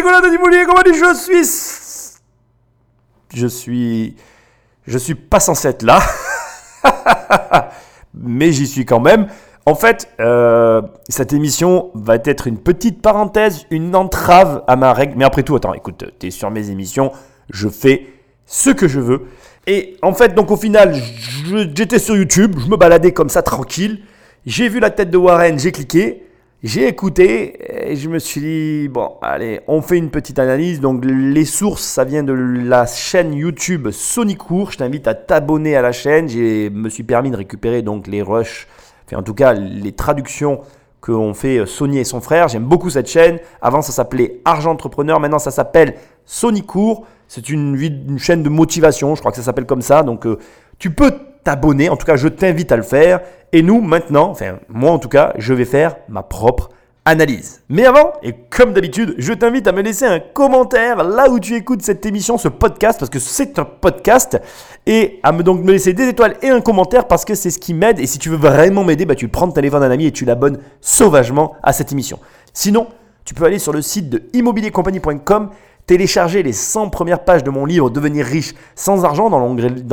Nicolas comment je suis Je suis... Je suis pas censé être là. Mais j'y suis quand même. En fait, euh, cette émission va être une petite parenthèse, une entrave à ma règle. Mais après tout, attends, écoute, t'es sur mes émissions, je fais ce que je veux. Et en fait, donc au final, j'étais sur YouTube, je me baladais comme ça tranquille. J'ai vu la tête de Warren, j'ai cliqué. J'ai écouté et je me suis dit, bon, allez, on fait une petite analyse. Donc, les sources, ça vient de la chaîne YouTube Sonicourt. Je t'invite à t'abonner à la chaîne. Je me suis permis de récupérer donc les rushs, enfin, en tout cas, les traductions qu'ont fait Sony et son frère. J'aime beaucoup cette chaîne. Avant, ça s'appelait Argent Entrepreneur. Maintenant, ça s'appelle Sonicourt. C'est une, une, chaîne de motivation. Je crois que ça s'appelle comme ça. Donc, euh, tu peux t'abonner. En tout cas, je t'invite à le faire. Et nous, maintenant, enfin moi en tout cas, je vais faire ma propre analyse. Mais avant, et comme d'habitude, je t'invite à me laisser un commentaire là où tu écoutes cette émission, ce podcast, parce que c'est un podcast, et à me donc me laisser des étoiles et un commentaire parce que c'est ce qui m'aide. Et si tu veux vraiment m'aider, bah, tu prends le téléphone d'un ami et tu l'abonnes sauvagement à cette émission. Sinon, tu peux aller sur le site de immobiliercompagnie.com télécharger les 100 premières pages de mon livre Devenir riche sans argent dans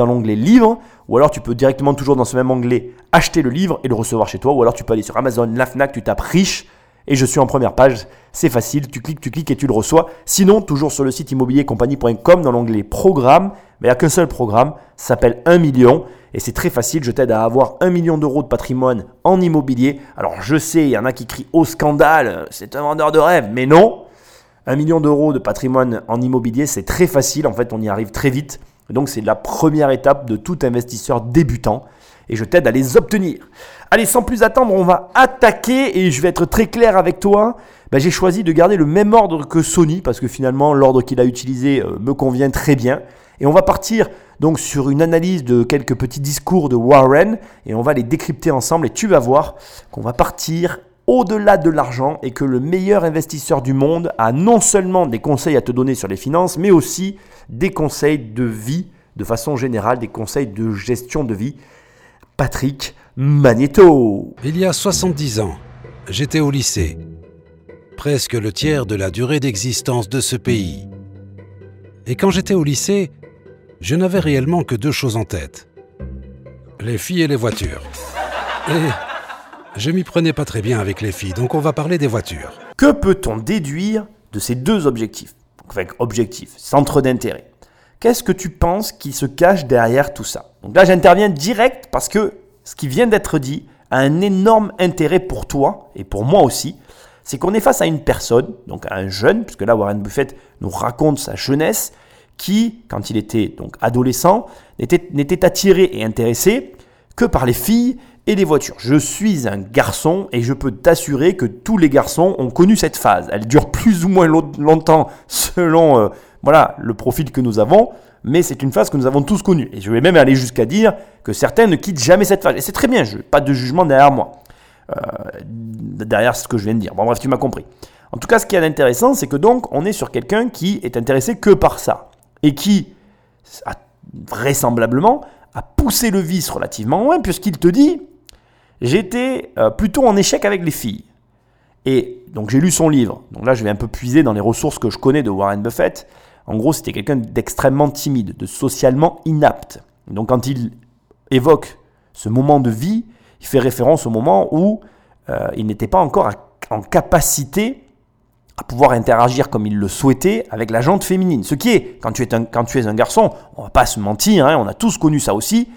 l'onglet livre, ou alors tu peux directement toujours dans ce même onglet acheter le livre et le recevoir chez toi, ou alors tu peux aller sur Amazon, la Fnac, tu tapes riche et je suis en première page. C'est facile, tu cliques, tu cliques et tu le reçois. Sinon, toujours sur le site immobiliercompagnie.com dans l'onglet programme, mais il n'y a qu'un seul programme, ça s'appelle 1 million. Et c'est très facile, je t'aide à avoir 1 million d'euros de patrimoine en immobilier. Alors je sais, il y en a qui crient au scandale, c'est un vendeur de rêve, mais non, un million d'euros de patrimoine en immobilier, c'est très facile. En fait, on y arrive très vite. Donc, c'est la première étape de tout investisseur débutant. Et je t'aide à les obtenir. Allez, sans plus attendre, on va attaquer. Et je vais être très clair avec toi. Ben, j'ai choisi de garder le même ordre que Sony parce que finalement, l'ordre qu'il a utilisé euh, me convient très bien. Et on va partir donc sur une analyse de quelques petits discours de Warren et on va les décrypter ensemble et tu vas voir qu'on va partir au-delà de l'argent et que le meilleur investisseur du monde a non seulement des conseils à te donner sur les finances, mais aussi des conseils de vie, de façon générale, des conseils de gestion de vie. Patrick Magneto. Il y a 70 ans, j'étais au lycée, presque le tiers de la durée d'existence de ce pays. Et quand j'étais au lycée, je n'avais réellement que deux choses en tête. Les filles et les voitures. Je m'y prenais pas très bien avec les filles, donc on va parler des voitures. Que peut-on déduire de ces deux objectifs? Enfin, objectifs, centre d'intérêt. Qu'est-ce que tu penses qui se cache derrière tout ça? Donc là, j'interviens direct parce que ce qui vient d'être dit a un énorme intérêt pour toi et pour moi aussi. C'est qu'on est face à une personne, donc à un jeune, puisque là, Warren Buffett nous raconte sa jeunesse, qui, quand il était donc adolescent, n'était attiré et intéressé que par les filles et les voitures. Je suis un garçon et je peux t'assurer que tous les garçons ont connu cette phase. Elle dure plus ou moins longtemps selon euh, voilà, le profil que nous avons, mais c'est une phase que nous avons tous connue. Et je vais même aller jusqu'à dire que certains ne quittent jamais cette phase. Et c'est très bien, je, pas de jugement derrière moi, euh, derrière ce que je viens de dire. Bon bref, tu m'as compris. En tout cas, ce qui est intéressant, c'est que donc on est sur quelqu'un qui est intéressé que par ça et qui vraisemblablement a poussé le vice relativement loin puisqu'il te dit j'étais euh, plutôt en échec avec les filles. Et donc j'ai lu son livre. Donc là, je vais un peu puiser dans les ressources que je connais de Warren Buffett. En gros, c'était quelqu'un d'extrêmement timide, de socialement inapte. Donc quand il évoque ce moment de vie, il fait référence au moment où euh, il n'était pas encore en capacité à pouvoir interagir comme il le souhaitait avec la jante féminine. Ce qui est, quand tu es un, quand tu es un garçon, on va pas se mentir, hein, on a tous connu ça aussi,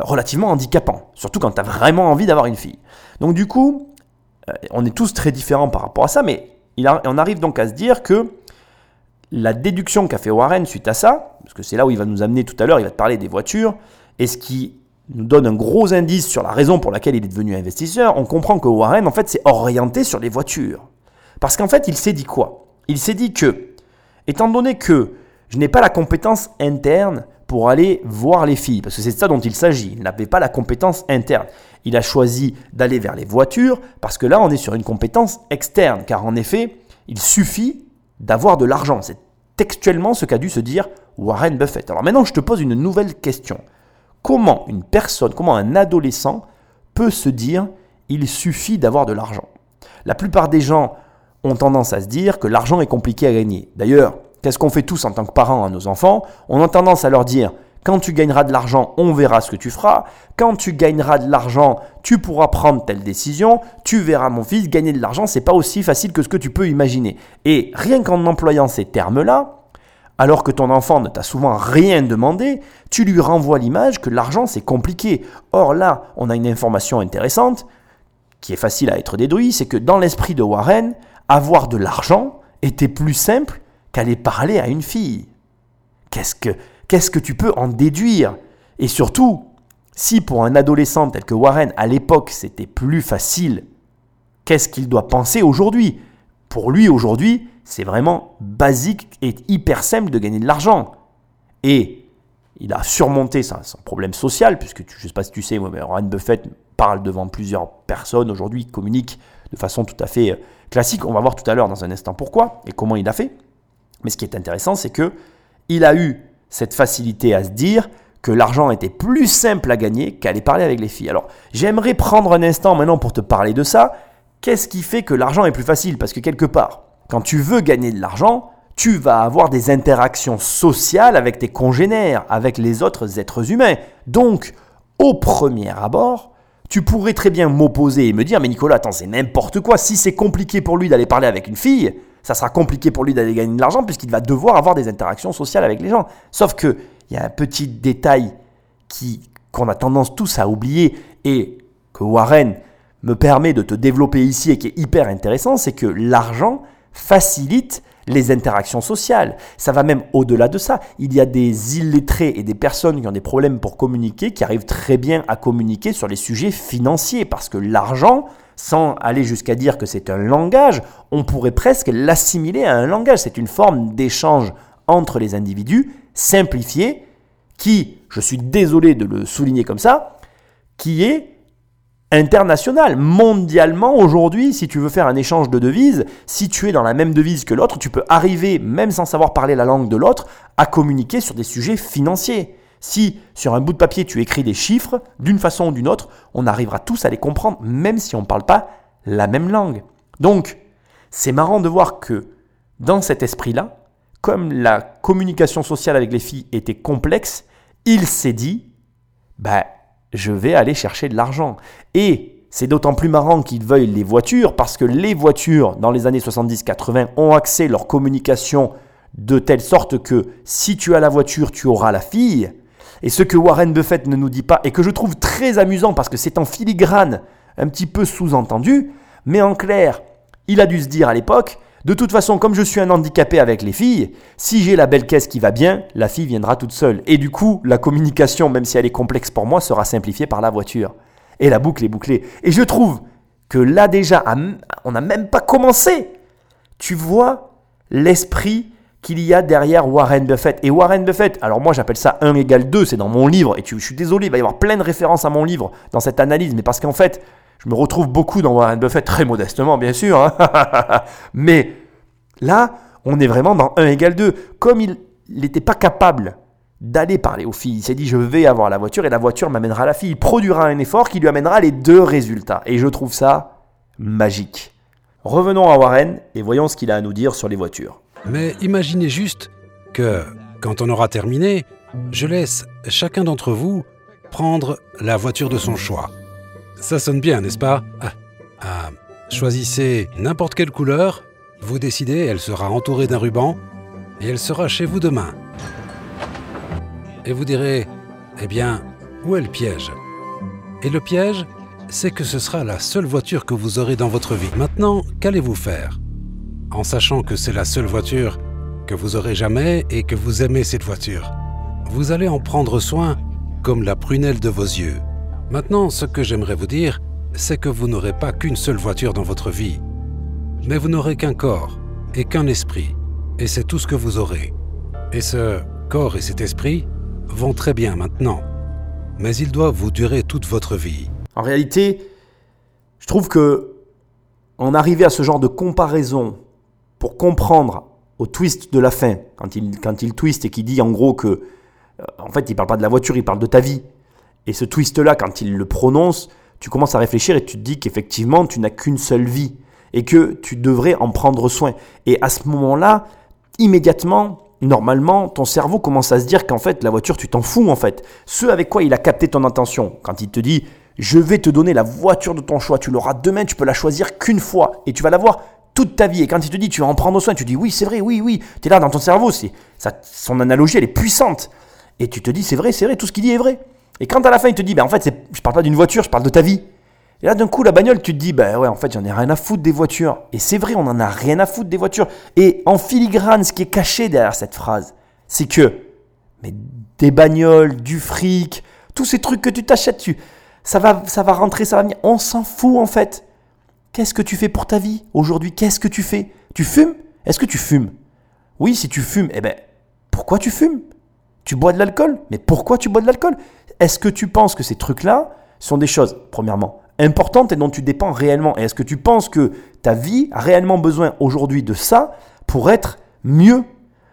relativement handicapant, surtout quand tu as vraiment envie d'avoir une fille. Donc du coup, euh, on est tous très différents par rapport à ça, mais on arrive donc à se dire que la déduction qu'a fait Warren suite à ça, parce que c'est là où il va nous amener tout à l'heure, il va te parler des voitures, et ce qui nous donne un gros indice sur la raison pour laquelle il est devenu investisseur, on comprend que Warren, en fait, s'est orienté sur les voitures. Parce qu'en fait, il s'est dit quoi? Il s'est dit que, étant donné que je n'ai pas la compétence interne pour aller voir les filles, parce que c'est ça dont il s'agit. Il n'avait pas la compétence interne. Il a choisi d'aller vers les voitures, parce que là, on est sur une compétence externe, car en effet, il suffit d'avoir de l'argent. C'est textuellement ce qu'a dû se dire Warren Buffett. Alors maintenant, je te pose une nouvelle question. Comment une personne, comment un adolescent peut se dire il suffit d'avoir de l'argent? La plupart des gens ont tendance à se dire que l'argent est compliqué à gagner. D'ailleurs, qu'est-ce qu'on fait tous en tant que parents à nos enfants? On a tendance à leur dire quand tu gagneras de l'argent, on verra ce que tu feras. Quand tu gagneras de l'argent, tu pourras prendre telle décision. Tu verras mon fils, gagner de l'argent, c'est pas aussi facile que ce que tu peux imaginer. Et rien qu'en employant ces termes-là, alors que ton enfant ne t'a souvent rien demandé, tu lui renvoies l'image que l'argent c'est compliqué. Or là, on a une information intéressante qui est facile à être déduite, c'est que dans l'esprit de Warren, avoir de l'argent était plus simple qu'aller parler à une fille. Qu'est-ce que tu peux en déduire? Et surtout, si pour un adolescent tel que Warren, à l'époque, c'était plus facile, qu'est-ce qu'il doit penser aujourd'hui? Pour lui, aujourd'hui, c'est vraiment basique et hyper simple de gagner de l'argent. Et il a surmonté son problème social, puisque je ne sais pas si tu sais, mais Warren Buffett parle devant plusieurs personnes aujourd'hui, communique de façon tout à fait euh, classique. On va voir tout à l'heure dans un instant pourquoi et comment il a fait. Mais ce qui est intéressant, c'est que il a eu cette facilité à se dire que l'argent était plus simple à gagner qu'aller parler avec les filles. Alors, j'aimerais prendre un instant maintenant pour te parler de ça. Qu'est-ce qui fait que l'argent est plus facile? Parce que quelque part, quand tu veux gagner de l'argent, tu vas avoir des interactions sociales avec tes congénères, avec les autres êtres humains. Donc, au premier abord, tu pourrais très bien m'opposer et me dire, mais Nicolas, attends, c'est n'importe quoi. Si c'est compliqué pour lui d'aller parler avec une fille, ça sera compliqué pour lui d'aller gagner de l'argent puisqu'il va devoir avoir des interactions sociales avec les gens. Sauf que il y a un petit détail qu'on a tendance tous à oublier et que Warren me permet de te développer ici et qui est hyper intéressant, c'est que l'argent facilite les interactions sociales. Ça va même au-delà de ça. Il y a des illettrés et des personnes qui ont des problèmes pour communiquer, qui arrivent très bien à communiquer sur les sujets financiers, parce que l'argent, sans aller jusqu'à dire que c'est un langage, on pourrait presque l'assimiler à un langage. C'est une forme d'échange entre les individus, simplifié, qui, je suis désolé de le souligner comme ça, qui est international. Mondialement, aujourd'hui, si tu veux faire un échange de devises, si tu es dans la même devise que l'autre, tu peux arriver, même sans savoir parler la langue de l'autre, à communiquer sur des sujets financiers. Si sur un bout de papier tu écris des chiffres, d'une façon ou d'une autre, on arrivera tous à les comprendre, même si on ne parle pas la même langue. Donc, c'est marrant de voir que dans cet esprit-là, comme la communication sociale avec les filles était complexe, il s'est dit, bah, je vais aller chercher de l'argent. Et c'est d'autant plus marrant qu'ils veuillent les voitures, parce que les voitures, dans les années 70-80, ont accès leur communication de telle sorte que si tu as la voiture, tu auras la fille. Et ce que Warren Buffett ne nous dit pas, et que je trouve très amusant parce que c'est en filigrane, un petit peu sous-entendu, mais en clair, il a dû se dire à l'époque, de toute façon, comme je suis un handicapé avec les filles, si j'ai la belle caisse qui va bien, la fille viendra toute seule. Et du coup, la communication, même si elle est complexe pour moi, sera simplifiée par la voiture. Et la boucle est bouclée. Et je trouve que là déjà, on n'a même pas commencé. Tu vois l'esprit qu'il y a derrière Warren Buffett. Et Warren Buffett, alors moi j'appelle ça 1 égale 2, c'est dans mon livre, et je suis désolé, il va y avoir plein de références à mon livre dans cette analyse, mais parce qu'en fait, je me retrouve beaucoup dans Warren Buffett, très modestement bien sûr, hein. mais là, on est vraiment dans 1 égale 2. Comme il n'était pas capable d'aller parler aux filles, il s'est dit je vais avoir la voiture et la voiture m'amènera la fille, il produira un effort qui lui amènera les deux résultats. Et je trouve ça magique. Revenons à Warren et voyons ce qu'il a à nous dire sur les voitures. Mais imaginez juste que, quand on aura terminé, je laisse chacun d'entre vous prendre la voiture de son choix. Ça sonne bien, n'est-ce pas? Ah, ah, Choisissez n'importe quelle couleur, vous décidez, elle sera entourée d'un ruban, et elle sera chez vous demain. Et vous direz, eh bien, où est le piège? Et le piège, c'est que ce sera la seule voiture que vous aurez dans votre vie. Maintenant, qu'allez-vous faire? En sachant que c'est la seule voiture que vous aurez jamais et que vous aimez cette voiture. Vous allez en prendre soin comme la prunelle de vos yeux. Maintenant, ce que j'aimerais vous dire, c'est que vous n'aurez pas qu'une seule voiture dans votre vie, mais vous n'aurez qu'un corps et qu'un esprit, et c'est tout ce que vous aurez. Et ce corps et cet esprit vont très bien maintenant, mais ils doivent vous durer toute votre vie. En réalité, je trouve que en arriver à ce genre de comparaison pour comprendre au twist de la fin, quand il, quand il twist et qu'il dit en gros que, euh, en fait, il parle pas de la voiture, il parle de ta vie. Et ce twist-là, quand il le prononce, tu commences à réfléchir et tu te dis qu'effectivement, tu n'as qu'une seule vie. et que tu devrais en prendre soin. Et à ce moment-là, immédiatement, normalement, ton cerveau commence à se dire qu'en fait, la voiture, tu t'en fous en fait. Ce avec quoi il a capté ton intention, quand il te dit, je vais te donner la voiture de ton choix, tu l'auras demain, tu peux la choisir qu'une fois, et tu vas l'avoir toute ta vie. Et quand il te dit, tu vas en prendre soin, tu dis, oui, c'est vrai, oui, oui, tu es là dans ton cerveau, c'est, ça, son analogie, elle est puissante. Et tu te dis, c'est vrai, c'est vrai, tout ce qu'il dit est vrai. Et quand à la fin, il te dit, ben, en fait, je parle pas d'une voiture, je parle de ta vie. Et là, d'un coup, la bagnole, tu te dis, ben ouais, en fait, j'en ai rien à foutre des voitures. Et c'est vrai, on en a rien à foutre des voitures. Et en filigrane, ce qui est caché derrière cette phrase, c'est que, mais des bagnoles, du fric, tous ces trucs que tu t'achètes, tu, ça va, ça va rentrer, ça va venir. On s'en fout, en fait. Qu'est-ce que tu fais pour ta vie aujourd'hui? Qu'est-ce que tu fais? Tu fumes? Est-ce que tu fumes? Oui, si tu fumes, eh ben, pourquoi tu fumes? Tu bois de l'alcool? Mais pourquoi tu bois de l'alcool? Est-ce que tu penses que ces trucs-là sont des choses, premièrement, importante et dont tu dépends réellement? Et est-ce que tu penses que ta vie a réellement besoin aujourd'hui de ça pour être mieux?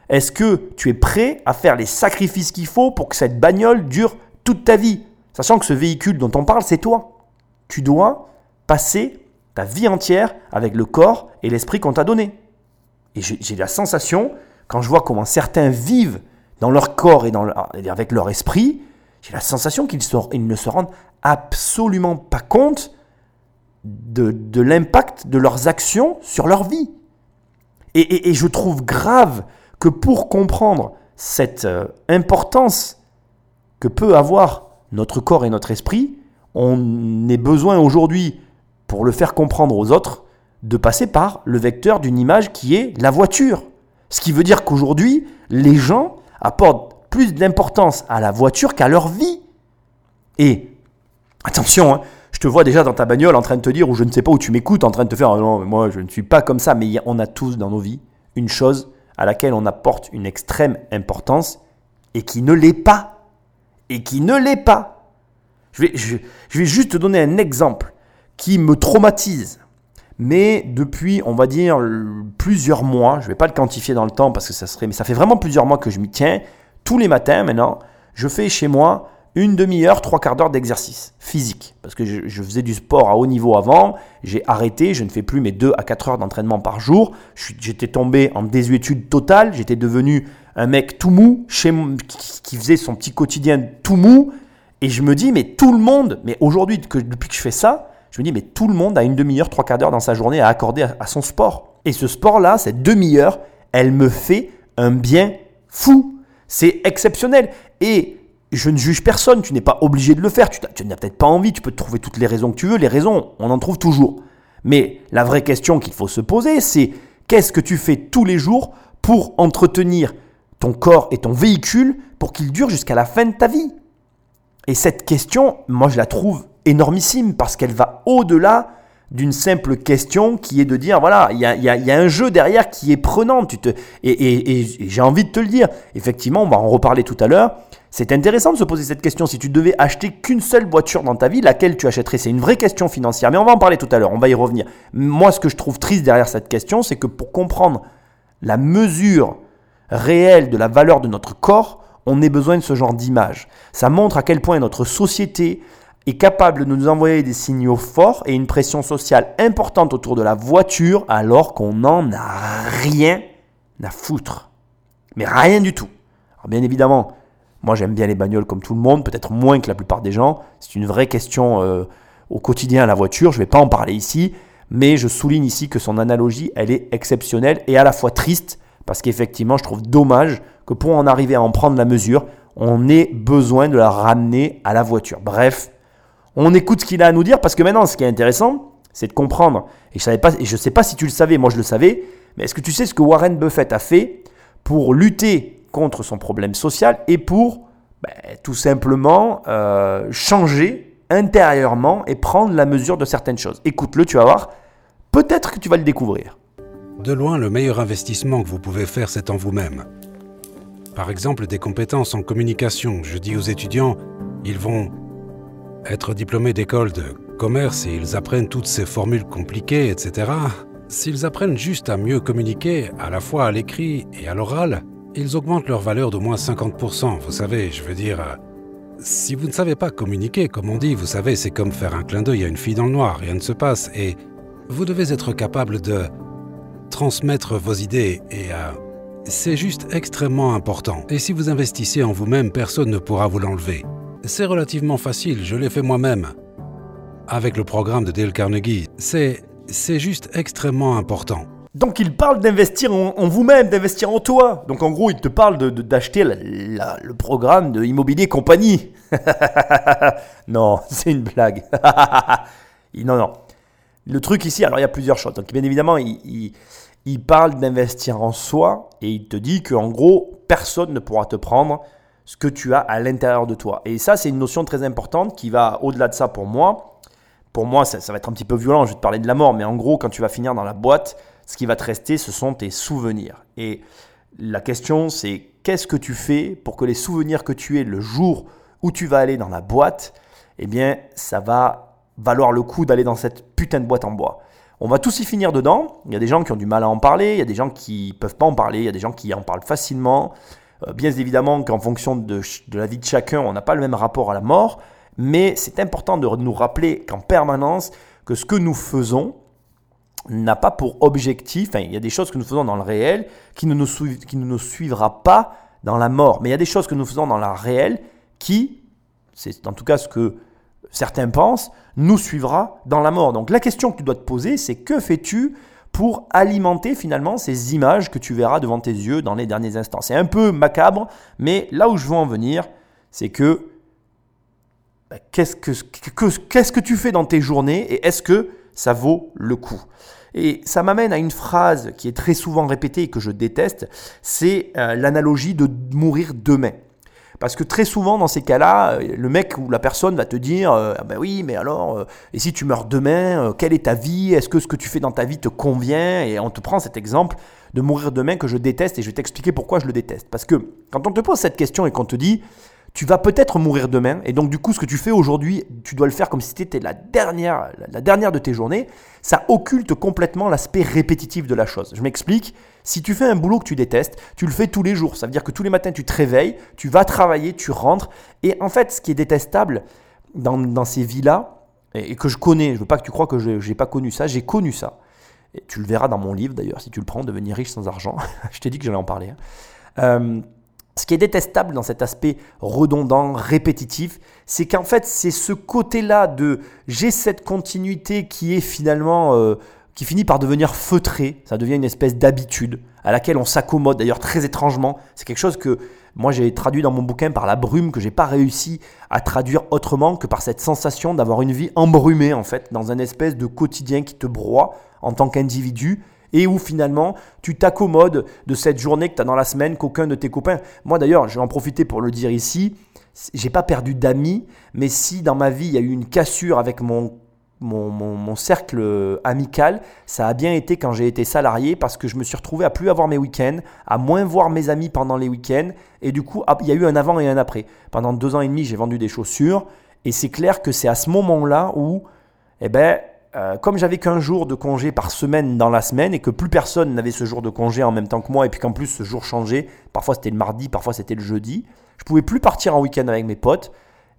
Est-ce que tu es prêt à faire les sacrifices qu'il faut pour que cette bagnole dure toute ta vie? Sachant que ce véhicule dont on parle, c'est toi. Tu dois passer ta vie entière avec le corps et l'esprit qu'on t'a donné. Et j'ai la sensation, quand je vois comment certains vivent dans leur corps et, dans avec leur esprit, j'ai la sensation qu'ils ne se rendent absolument pas compte de, l'impact de leurs actions sur leur vie. Et, je trouve grave que pour comprendre cette euh, importance que peut avoir notre corps et notre esprit, on ait besoin aujourd'hui, pour le faire comprendre aux autres, de passer par le vecteur d'une image qui est la voiture. Ce qui veut dire qu'aujourd'hui, les gens apportent plus d'importance à la voiture qu'à leur vie. Et Attention, hein, je te vois déjà dans ta bagnole en train de te dire, ou je ne sais pas où tu m'écoutes, en train de te faire, non, moi je ne suis pas comme ça, mais on a tous dans nos vies une chose à laquelle on apporte une extrême importance et qui ne l'est pas. Et qui ne l'est pas. Je vais, je, vais juste te donner un exemple qui me traumatise. Mais depuis, on va dire, plusieurs mois, je ne vais pas le quantifier dans le temps parce que ça serait, mais ça fait vraiment plusieurs mois que je m'y tiens. Tous les matins maintenant, je fais chez moi une demi-heure, trois quarts d'heure d'exercice physique. Parce que je, faisais du sport à haut niveau avant, j'ai arrêté, je ne fais plus mes deux à quatre heures d'entraînement par jour. J'étais tombé en désuétude totale, j'étais devenu un mec tout mou, chez, qui faisait son petit quotidien tout mou. Et je me dis, mais tout le monde, mais aujourd'hui, depuis que je fais ça, je me dis, mais tout le monde a une demi-heure, trois quarts d'heure dans sa journée à accorder à, son sport. Et ce sport-là, cette demi-heure, elle me fait un bien fou. C'est exceptionnel. Et je ne juge personne, tu n'es pas obligé de le faire, tu, n'as peut-être pas envie, tu peux te trouver toutes les raisons que tu veux, les raisons, on en trouve toujours. Mais la vraie question qu'il faut se poser, c'est qu'est-ce que tu fais tous les jours pour entretenir ton corps et ton véhicule pour qu'il dure jusqu'à la fin de ta vie? Et cette question, moi je la trouve énormissime parce qu'elle va au-delà d'une simple question qui est de dire, voilà, il y a, un jeu derrière qui est prenant. Tu te, et, et j'ai envie de te le dire, effectivement, on va en reparler tout à l'heure, c'est intéressant de se poser cette question. Si tu devais acheter qu'une seule voiture dans ta vie, laquelle tu achèterais? C'est une vraie question financière, mais on va en parler tout à l'heure, on va y revenir. Moi, ce que je trouve triste derrière cette question, c'est que pour comprendre la mesure réelle de la valeur de notre corps, on ait besoin de ce genre d'image. Ça montre à quel point notre société est capable de nous envoyer des signaux forts et une pression sociale importante autour de la voiture alors qu'on n'en a rien à foutre. Mais rien du tout. Alors bien évidemment, moi, j'aime bien les bagnoles comme tout le monde, peut-être moins que la plupart des gens. C'est une vraie question euh, au quotidien à la voiture. Je ne vais pas en parler ici, mais je souligne ici que son analogie, elle est exceptionnelle et à la fois triste, parce qu'effectivement, je trouve dommage que pour en arriver à en prendre la mesure, on ait besoin de la ramener à la voiture. Bref, on écoute ce qu'il a à nous dire, parce que maintenant, ce qui est intéressant, c'est de comprendre. Et je ne sais pas si tu le savais, moi je le savais, mais est-ce que tu sais ce que Warren Buffett a fait pour lutter contre son problème social et pour ben, tout simplement euh, changer intérieurement et prendre la mesure de certaines choses? Écoute-le, tu vas voir, peut-être que tu vas le découvrir. De loin, le meilleur investissement que vous pouvez faire, c'est en vous-même. Par exemple, des compétences en communication. Je dis aux étudiants, ils vont être diplômés d'école de commerce et ils apprennent toutes ces formules compliquées, etc. S'ils apprennent juste à mieux communiquer, à la fois à l'écrit et à l'oral, ils augmentent leur valeur d'au moins 50%. Vous savez, je veux dire, euh, si vous ne savez pas communiquer, comme on dit, vous savez, c'est comme faire un clin d'œil à une fille dans le noir, rien ne se passe. Et Vous devez être capable de transmettre vos idées et euh, c'est juste extrêmement important. Et si vous investissez en vous-même, personne ne pourra vous l'enlever. C'est relativement facile, je l'ai fait moi-même. Avec le programme de Dale Carnegie, c'est c'est juste extrêmement important. Donc il parle d'investir en, vous-même, d'investir en toi. Donc en gros, il te parle d'acheter de, le programme de Immobilier Compagnie. non, c'est une blague. non, non. Le truc ici, alors il y a plusieurs choses. Donc bien évidemment, il, il parle d'investir en soi et il te dit qu'en gros, personne ne pourra te prendre ce que tu as à l'intérieur de toi. Et ça, c'est une notion très importante qui va au-delà de ça pour moi. Pour moi, ça, va être un petit peu violent, je vais te parler de la mort, mais en gros, quand tu vas finir dans la boîte, ce qui va te rester, ce sont tes souvenirs. Et la question, c'est qu'est-ce que tu fais pour que les souvenirs que tu aies le jour où tu vas aller dans la boîte, eh bien, ça va valoir le coup d'aller dans cette putain de boîte en bois. On va tous y finir dedans. Il y a des gens qui ont du mal à en parler, il y a des gens qui peuvent pas en parler, il y a des gens qui en parlent facilement. Euh, bien évidemment qu'en fonction de, la vie de chacun, on n'a pas le même rapport à la mort, mais c'est important de nous rappeler qu'en permanence, que ce que nous faisons, n'a pas pour objectif, il y a des choses que nous faisons dans le réel qui ne, nous qui suivra pas dans la mort. Mais il y a des choses que nous faisons dans la réel qui, c'est en tout cas ce que certains pensent, nous suivra dans la mort. Donc la question que tu dois te poser, c'est que fais-tu pour alimenter finalement ces images que tu verras devant tes yeux dans les derniers instants. C'est un peu macabre, mais là où je veux en venir, c'est que bah, qu'est-ce que, tu fais dans tes journées et est-ce que ça vaut le coup? Et ça m'amène à une phrase qui est très souvent répétée et que je déteste, c'est euh, l'analogie de mourir demain. Parce que très souvent, dans ces cas-là, euh, le mec ou la personne va te dire euh, ah ben oui, mais alors, et si tu meurs demain, quelle est ta vie? Est-ce que ce que tu fais dans ta vie te convient? Et on te prend cet exemple de mourir demain que je déteste et je vais t'expliquer pourquoi je le déteste. Parce que quand on te pose cette question et qu'on te dit tu vas peut-être mourir demain, et donc du coup, ce que tu fais aujourd'hui, tu dois le faire comme si c'était la dernière, la dernière de tes journées. Ça occulte complètement l'aspect répétitif de la chose. Je m'explique. Si tu fais un boulot que tu détestes, tu le fais tous les jours. Ça veut dire que tous les matins, tu te réveilles, tu vas travailler, tu rentres. Et en fait, ce qui est détestable dans, ces vies-là, et, que je connais, je ne veux pas que tu crois que je n'ai pas connu ça, j'ai connu ça. Et tu le verras dans mon livre d'ailleurs, si tu le prends, Devenir riche sans argent. je t'ai dit que j'allais en parler. Hein. Euh, ce qui est détestable dans cet aspect redondant, répétitif, c'est qu'en fait, c'est ce côté-là de j'ai cette continuité qui est finalement, euh, qui finit par devenir feutré. Ça devient une espèce d'habitude à laquelle on s'accommode. D'ailleurs, très étrangement, c'est quelque chose que moi j'ai traduit dans mon bouquin par la brume que j'ai pas réussi à traduire autrement que par cette sensation d'avoir une vie embrumée en fait, dans un espèce de quotidien qui te broie en tant qu'individu et où finalement tu t'accommodes de cette journée que tu as dans la semaine qu'aucun de tes copains. Moi d'ailleurs, je vais en profiter pour le dire ici, j'ai pas perdu d'amis, mais si dans ma vie il y a eu une cassure avec mon mon, mon, cercle amical, ça a bien été quand j'ai été salarié parce que je me suis retrouvé à plus avoir mes week-ends, à moins voir mes amis pendant les week-ends. Et du coup, il y a eu un avant et un après. Pendant deux ans et demi, j'ai vendu des chaussures. Et c'est clair que c'est à ce moment-là où, eh ben, euh, comme j'avais qu'un jour de congé par semaine dans la semaine et que plus personne n'avait ce jour de congé en même temps que moi et puis qu'en plus ce jour changeait, parfois c'était le mardi, parfois c'était le jeudi, je pouvais plus partir en week-end avec mes potes.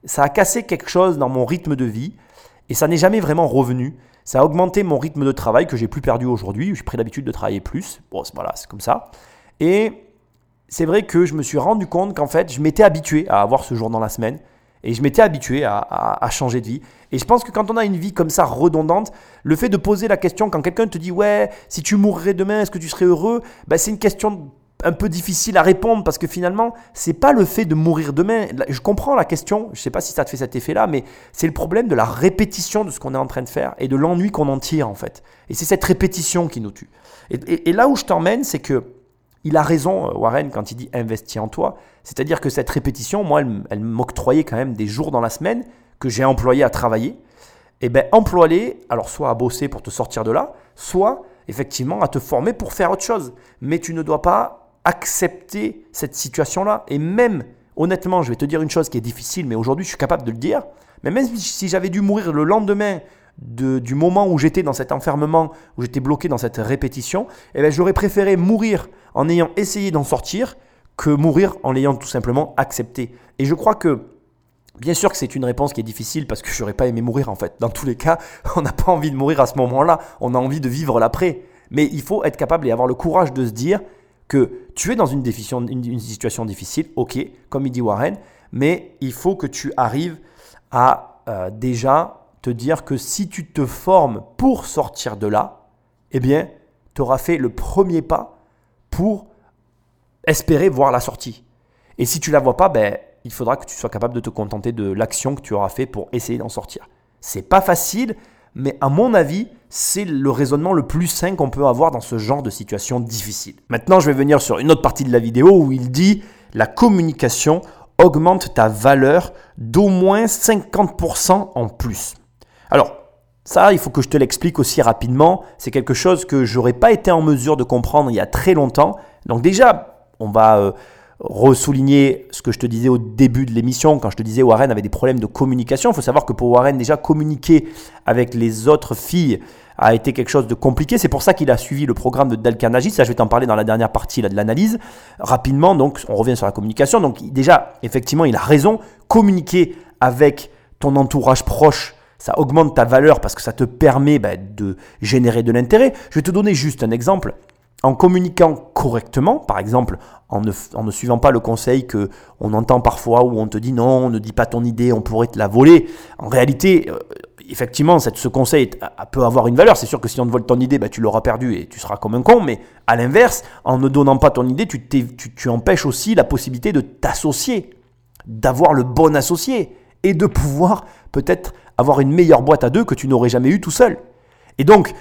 Ça a cassé quelque chose dans mon rythme de vie et ça n'est jamais vraiment revenu. Ça a augmenté mon rythme de travail que j'ai plus perdu aujourd'hui. J'ai pris l'habitude de travailler plus. Bon, voilà, c'est comme ça. Et c'est vrai que je me suis rendu compte qu'en fait, je m'étais habitué à avoir ce jour dans la semaine et je m'étais habitué à, changer de vie. Et je pense que quand on a une vie comme ça redondante, le fait de poser la question quand quelqu'un te dit ouais, si tu mourrais demain, est-ce que tu serais heureux? Ben, C'est une question un peu difficile à répondre parce que finalement, c'est pas le fait de mourir demain. Je comprends la question, je sais pas si ça te fait cet effet-là, mais c'est le problème de la répétition de ce qu'on est en train de faire et de l'ennui qu'on en tire en fait. Et c'est cette répétition qui nous tue. et là où je t'emmène, c'est que il a raison, euh, Warren, quand il dit investis en toi. C'est-à-dire que cette répétition, moi, elle, m'octroyait quand même des jours dans la semaine que j'ai employés à travailler. Eh bien, emploie-les, alors soit à bosser pour te sortir de là, soit effectivement à te former pour faire autre chose. Mais tu ne dois pas accepter cette situation-là. Et même, honnêtement, je vais te dire une chose qui est difficile, mais aujourd'hui, je suis capable de le dire. Mais même si j'avais dû mourir le lendemain du moment où j'étais dans cet enfermement, où j'étais bloqué dans cette répétition, eh bien, j'aurais préféré mourir en ayant essayé d'en sortir que mourir en l'ayant tout simplement accepté. Et je crois que Bien sûr que c'est une réponse qui est difficile parce que j'aurais pas aimé mourir en fait. Dans tous les cas, on n'a pas envie de mourir à ce moment-là, on a envie de vivre l'après. Mais il faut être capable et avoir le courage de se dire que tu es dans une, situation difficile, ok, comme il dit Warren, mais il faut que tu arrives à euh, déjà te dire que si tu te formes pour sortir de là, eh bien, tu auras fait le premier pas pour espérer voir la sortie. Et si tu la vois pas, ben, il faudra que tu sois capable de te contenter de l'action que tu auras fait pour essayer d'en sortir. C'est pas facile, mais à mon avis, c'est le raisonnement le plus sain qu'on peut avoir dans ce genre de situation difficile. Maintenant, je vais venir sur une autre partie de la vidéo où il dit la communication augmente ta valeur d'au moins 50% en plus. Alors, ça, il faut que je te l'explique aussi rapidement. C'est quelque chose que j'aurais pas été en mesure de comprendre il y a très longtemps. Donc déjà, on va euh, ressouligner ce que je te disais au début de l'émission, quand je te disais Warren avait des problèmes de communication. Il faut savoir que pour Warren, déjà, communiquer avec les autres filles a été quelque chose de compliqué. C'est pour ça qu'il a suivi le programme de Dale Carnegie. Ça, je vais t'en parler dans la dernière partie là, de l'analyse. Rapidement, donc, on revient sur la communication. Donc, déjà, effectivement, il a raison. Communiquer avec ton entourage proche, ça augmente ta valeur parce que ça te permet bah, de générer de l'intérêt. Je vais te donner juste un exemple en communiquant correctement, par exemple en ne, suivant pas le conseil que on entend parfois où on te dit non, ne dis pas ton idée, on pourrait te la voler. En réalité, euh, effectivement, ce conseil peut avoir une valeur. C'est sûr que si on te vole ton idée, bah, tu l'auras perdu et tu seras comme un con. Mais à l'inverse, en ne donnant pas ton idée, tu, tu, tu empêches aussi la possibilité de t'associer, d'avoir le bon associé et de pouvoir peut-être avoir une meilleure boîte à deux que tu n'aurais jamais eu tout seul. Et donc,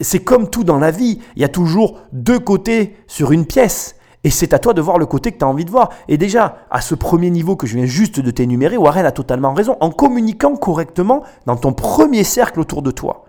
c'est comme tout dans la vie, il y a toujours deux côtés sur une pièce. Et c'est à toi de voir le côté que tu as envie de voir. Et déjà, à ce premier niveau que je viens juste de t'énumérer, Warren a totalement raison. En communiquant correctement dans ton premier cercle autour de toi,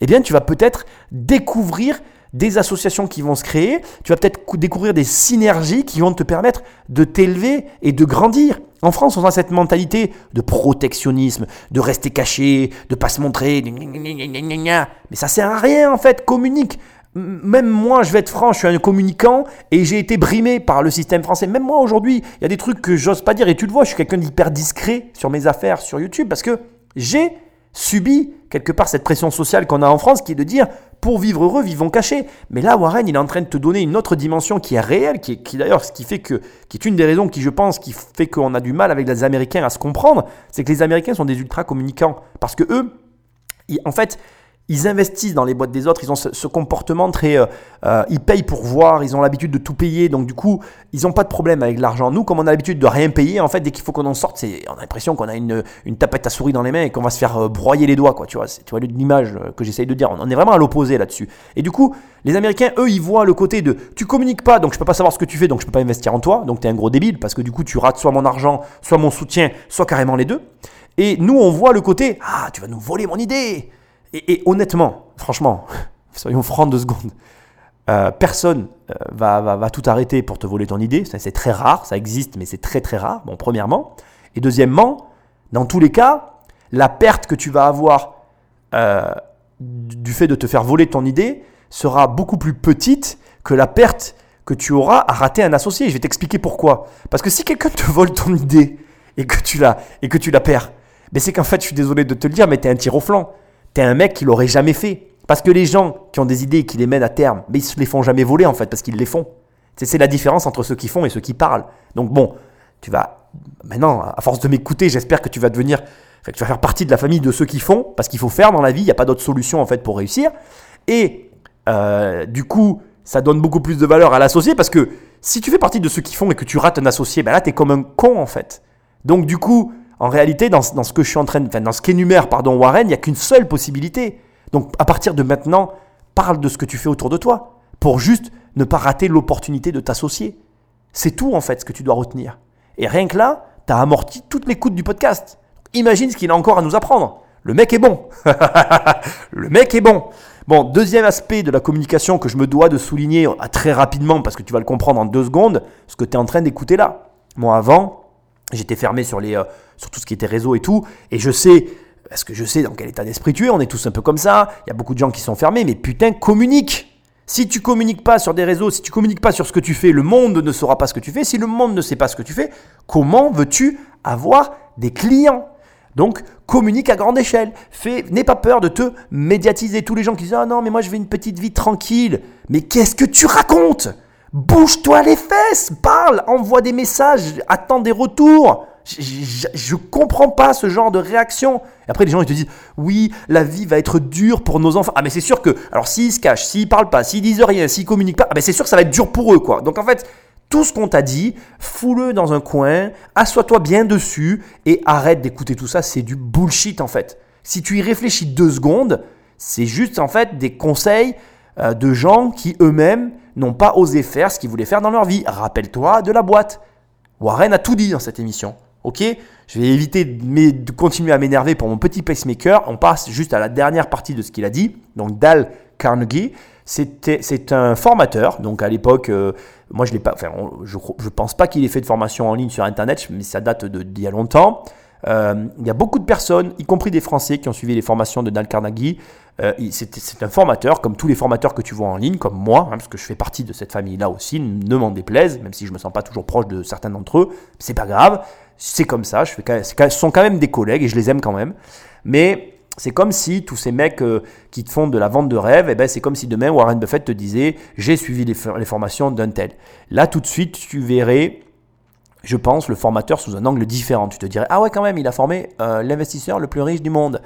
eh bien, tu vas peut-être découvrir des associations qui vont se créer, tu vas peut-être découvrir des synergies qui vont te permettre de t'élever et de grandir. En France, on a cette mentalité de protectionnisme, de rester caché, de pas se montrer, mais ça sert à rien en fait, communique. Même moi, je vais être franc, je suis un communicant et j'ai été brimé par le système français. Même moi aujourd'hui, il y a des trucs que j'ose pas dire et tu le vois, je suis quelqu'un d'hyper discret sur mes affaires sur YouTube parce que j'ai subi quelque part cette pression sociale qu'on a en France qui est de dire pour vivre heureux, vivons cachés. Mais là, Warren, il est en train de te donner une autre dimension qui est réelle, qui est, qui d'ailleurs ce qui fait que, qui est une des raisons qui, je pense, qui fait qu'on a du mal avec les Américains à se comprendre, c'est que les Américains sont des ultra communicants. Parce que eux, en fait, ils investissent dans les boîtes des autres, ils ont ce, comportement très... Euh, euh, ils payent pour voir, ils ont l'habitude de tout payer, donc du coup, ils n'ont pas de problème avec l'argent. Nous, comme on a l'habitude de rien payer, en fait, dès qu'il faut qu'on en sorte, on a l'impression qu'on a une, une, tapette à souris dans les mains et qu'on va se faire euh, broyer les doigts, quoi. Tu vois, tu vois l'image que j'essaye de dire. On, est vraiment à l'opposé là-dessus. Et du coup, les Américains, eux, ils voient le côté de tu communiques pas, donc je peux pas savoir ce que tu fais, donc je peux pas investir en toi, donc tu es un gros débile, parce que du coup, tu rates soit mon argent, soit mon soutien, soit carrément les deux. Et nous, on voit le côté ah, tu vas nous voler mon idée et, honnêtement, franchement, soyons francs deux secondes, euh, personne euh, va, va, tout arrêter pour te voler ton idée. C'est très rare, ça existe, mais c'est très très rare, bon, premièrement. Et deuxièmement, dans tous les cas, la perte que tu vas avoir euh, du fait de te faire voler ton idée sera beaucoup plus petite que la perte que tu auras à rater un associé. Je vais t'expliquer pourquoi. Parce que si quelqu'un te vole ton idée et que tu la, et que tu la perds, mais c'est qu'en fait, je suis désolé de te le dire, mais tu es un tir au flanc t'es un mec qui l'aurait jamais fait. Parce que les gens qui ont des idées et qui les mènent à terme, mais ils se les font jamais voler en fait, parce qu'ils les font. C'est la différence entre ceux qui font et ceux qui parlent. Donc bon, tu vas maintenant, à force de m'écouter, j'espère que tu vas devenir, tu vas faire partie de la famille de ceux qui font, parce qu'il faut faire dans la vie. Il n'y a pas d'autre solution en fait pour réussir. Et euh, du coup, ça donne beaucoup plus de valeur à l'associé, parce que si tu fais partie de ceux qui font et que tu rates un associé, ben là, tu es comme un con en fait. Donc du coup, en réalité, dans, ce que je suis en train enfin, dans ce qu'énumère pardon Warren, il n'y a qu'une seule possibilité. Donc à partir de maintenant, parle de ce que tu fais autour de toi pour juste ne pas rater l'opportunité de t'associer. C'est tout en fait ce que tu dois retenir. Et rien que là, tu as amorti toute l'écoute du podcast. Imagine ce qu'il a encore à nous apprendre. Le mec est bon. le mec est bon. Bon, deuxième aspect de la communication que je me dois de souligner très rapidement parce que tu vas le comprendre en deux secondes, ce que tu es en train d'écouter là. Moi avant, J'étais fermé sur, les, euh, sur tout ce qui était réseau et tout. Et je sais, parce que je sais dans quel état d'esprit tu es, on est tous un peu comme ça. Il y a beaucoup de gens qui sont fermés, mais putain, communique. Si tu communiques pas sur des réseaux, si tu communiques pas sur ce que tu fais, le monde ne saura pas ce que tu fais. Si le monde ne sait pas ce que tu fais, comment veux-tu avoir des clients? Donc, communique à grande échelle. N'aie pas peur de te médiatiser. Tous les gens qui disent Ah non, mais moi je veux une petite vie tranquille. Mais qu'est-ce que tu racontes? Bouge-toi les fesses, parle, envoie des messages, attends des retours. Je, ne comprends pas ce genre de réaction. Après, les gens ils te disent Oui, la vie va être dure pour nos enfants. Ah, mais c'est sûr que, alors s'ils se cachent, s'ils parlent pas, s'ils disent rien, s'ils communiquent pas, ah, c'est sûr que ça va être dur pour eux, quoi. Donc en fait, tout ce qu'on t'a dit, fous-le dans un coin, assois-toi bien dessus et arrête d'écouter tout ça. C'est du bullshit en fait. Si tu y réfléchis deux secondes, c'est juste en fait des conseils euh, de gens qui eux-mêmes n'ont pas osé faire ce qu'ils voulaient faire dans leur vie. Rappelle-toi de la boîte. Warren a tout dit dans cette émission. Ok Je vais éviter de, continuer à m'énerver pour mon petit pacemaker. On passe juste à la dernière partie de ce qu'il a dit. Donc Dal Carnegie, c'est un formateur. Donc à l'époque, euh, moi, je ne pas, je, ne pense pas qu'il ait fait de formation en ligne sur Internet, mais ça date d'il y a longtemps. Euh, il y a beaucoup de personnes, y compris des Français, qui ont suivi les formations de Dal Carnegie. Euh, c'est un formateur, comme tous les formateurs que tu vois en ligne, comme moi, hein, parce que je fais partie de cette famille-là aussi, ne m'en déplaise, même si je me sens pas toujours proche de certains d'entre eux. C'est pas grave, c'est comme ça. Je fais, ce sont quand même des collègues et je les aime quand même. Mais c'est comme si tous ces mecs euh, qui te font de la vente de rêve, eh ben c'est comme si demain Warren Buffett te disait j'ai suivi les, formations d'un tel. Là tout de suite tu verrais, je pense, le formateur sous un angle différent. Tu te dirais ah ouais quand même il a formé euh, l'investisseur le plus riche du monde.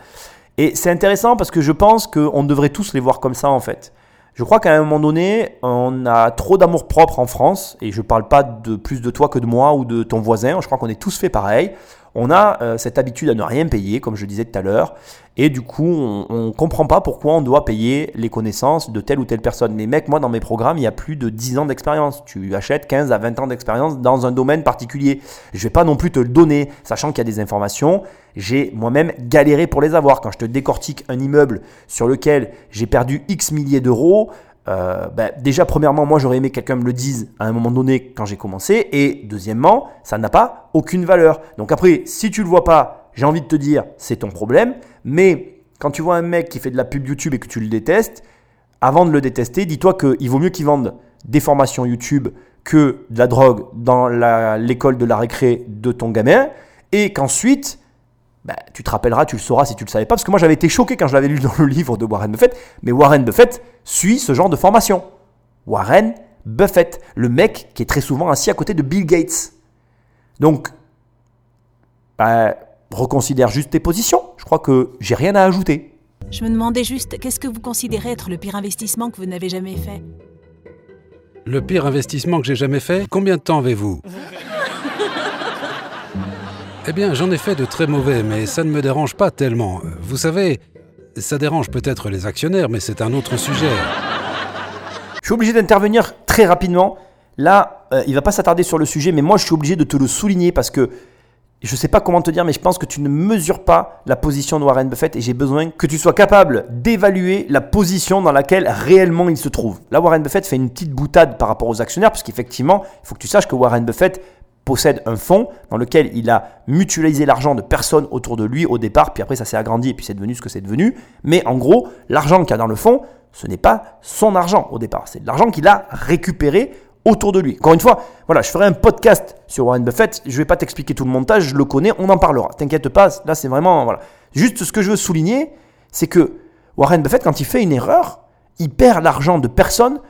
Et c'est intéressant parce que je pense qu'on devrait tous les voir comme ça en fait. Je crois qu'à un moment donné, on a trop d'amour propre en France, et je ne parle pas de plus de toi que de moi ou de ton voisin, je crois qu'on est tous fait pareil on a euh, cette habitude à ne rien payer, comme je disais tout à l'heure, et du coup, on ne comprend pas pourquoi on doit payer les connaissances de telle ou telle personne. Mais mec, moi, dans mes programmes, il y a plus de 10 ans d'expérience. Tu achètes 15 à 20 ans d'expérience dans un domaine particulier. Je ne vais pas non plus te le donner, sachant qu'il y a des informations. J'ai moi-même galéré pour les avoir. Quand je te décortique un immeuble sur lequel j'ai perdu X milliers d'euros, euh, ben, déjà, premièrement, moi j'aurais aimé que quelqu'un me le dise à un moment donné quand j'ai commencé. Et deuxièmement, ça n'a pas aucune valeur. Donc après, si tu le vois pas, j'ai envie de te dire, c'est ton problème. Mais quand tu vois un mec qui fait de la pub YouTube et que tu le détestes, avant de le détester, dis-toi qu'il vaut mieux qu'il vende des formations YouTube que de la drogue dans l'école de la récré de ton gamin. Et qu'ensuite, bah, tu te rappelleras, tu le sauras si tu ne le savais pas, parce que moi j'avais été choqué quand je l'avais lu dans le livre de Warren Buffett, mais Warren Buffett suit ce genre de formation. Warren Buffett, le mec qui est très souvent assis à côté de Bill Gates. Donc, bah, reconsidère juste tes positions. Je crois que j'ai rien à ajouter. Je me demandais juste, qu'est-ce que vous considérez être le pire investissement que vous n'avez jamais fait? Le pire investissement que j'ai jamais fait? Combien de temps avez-vous? Eh bien, j'en ai fait de très mauvais, mais ça ne me dérange pas tellement. Vous savez, ça dérange peut-être les actionnaires, mais c'est un autre sujet. Je suis obligé d'intervenir très rapidement. Là, euh, il va pas s'attarder sur le sujet, mais moi, je suis obligé de te le souligner parce que je ne sais pas comment te dire, mais je pense que tu ne mesures pas la position de Warren Buffett et j'ai besoin que tu sois capable d'évaluer la position dans laquelle réellement il se trouve. Là, Warren Buffett fait une petite boutade par rapport aux actionnaires, parce qu'effectivement, il faut que tu saches que Warren Buffett possède un fonds dans lequel il a mutualisé l'argent de personnes autour de lui au départ, puis après ça s'est agrandi et puis c'est devenu ce que c'est devenu. Mais en gros, l'argent qu'il a dans le fonds, ce n'est pas son argent au départ, c'est de l'argent qu'il a récupéré autour de lui. Encore une fois, voilà, je ferai un podcast sur Warren Buffett, je ne vais pas t'expliquer tout le montage, je le connais, on en parlera. T'inquiète pas, là c'est vraiment voilà. Juste ce que je veux souligner, c'est que Warren Buffett quand il fait une erreur, il perd l'argent de personnes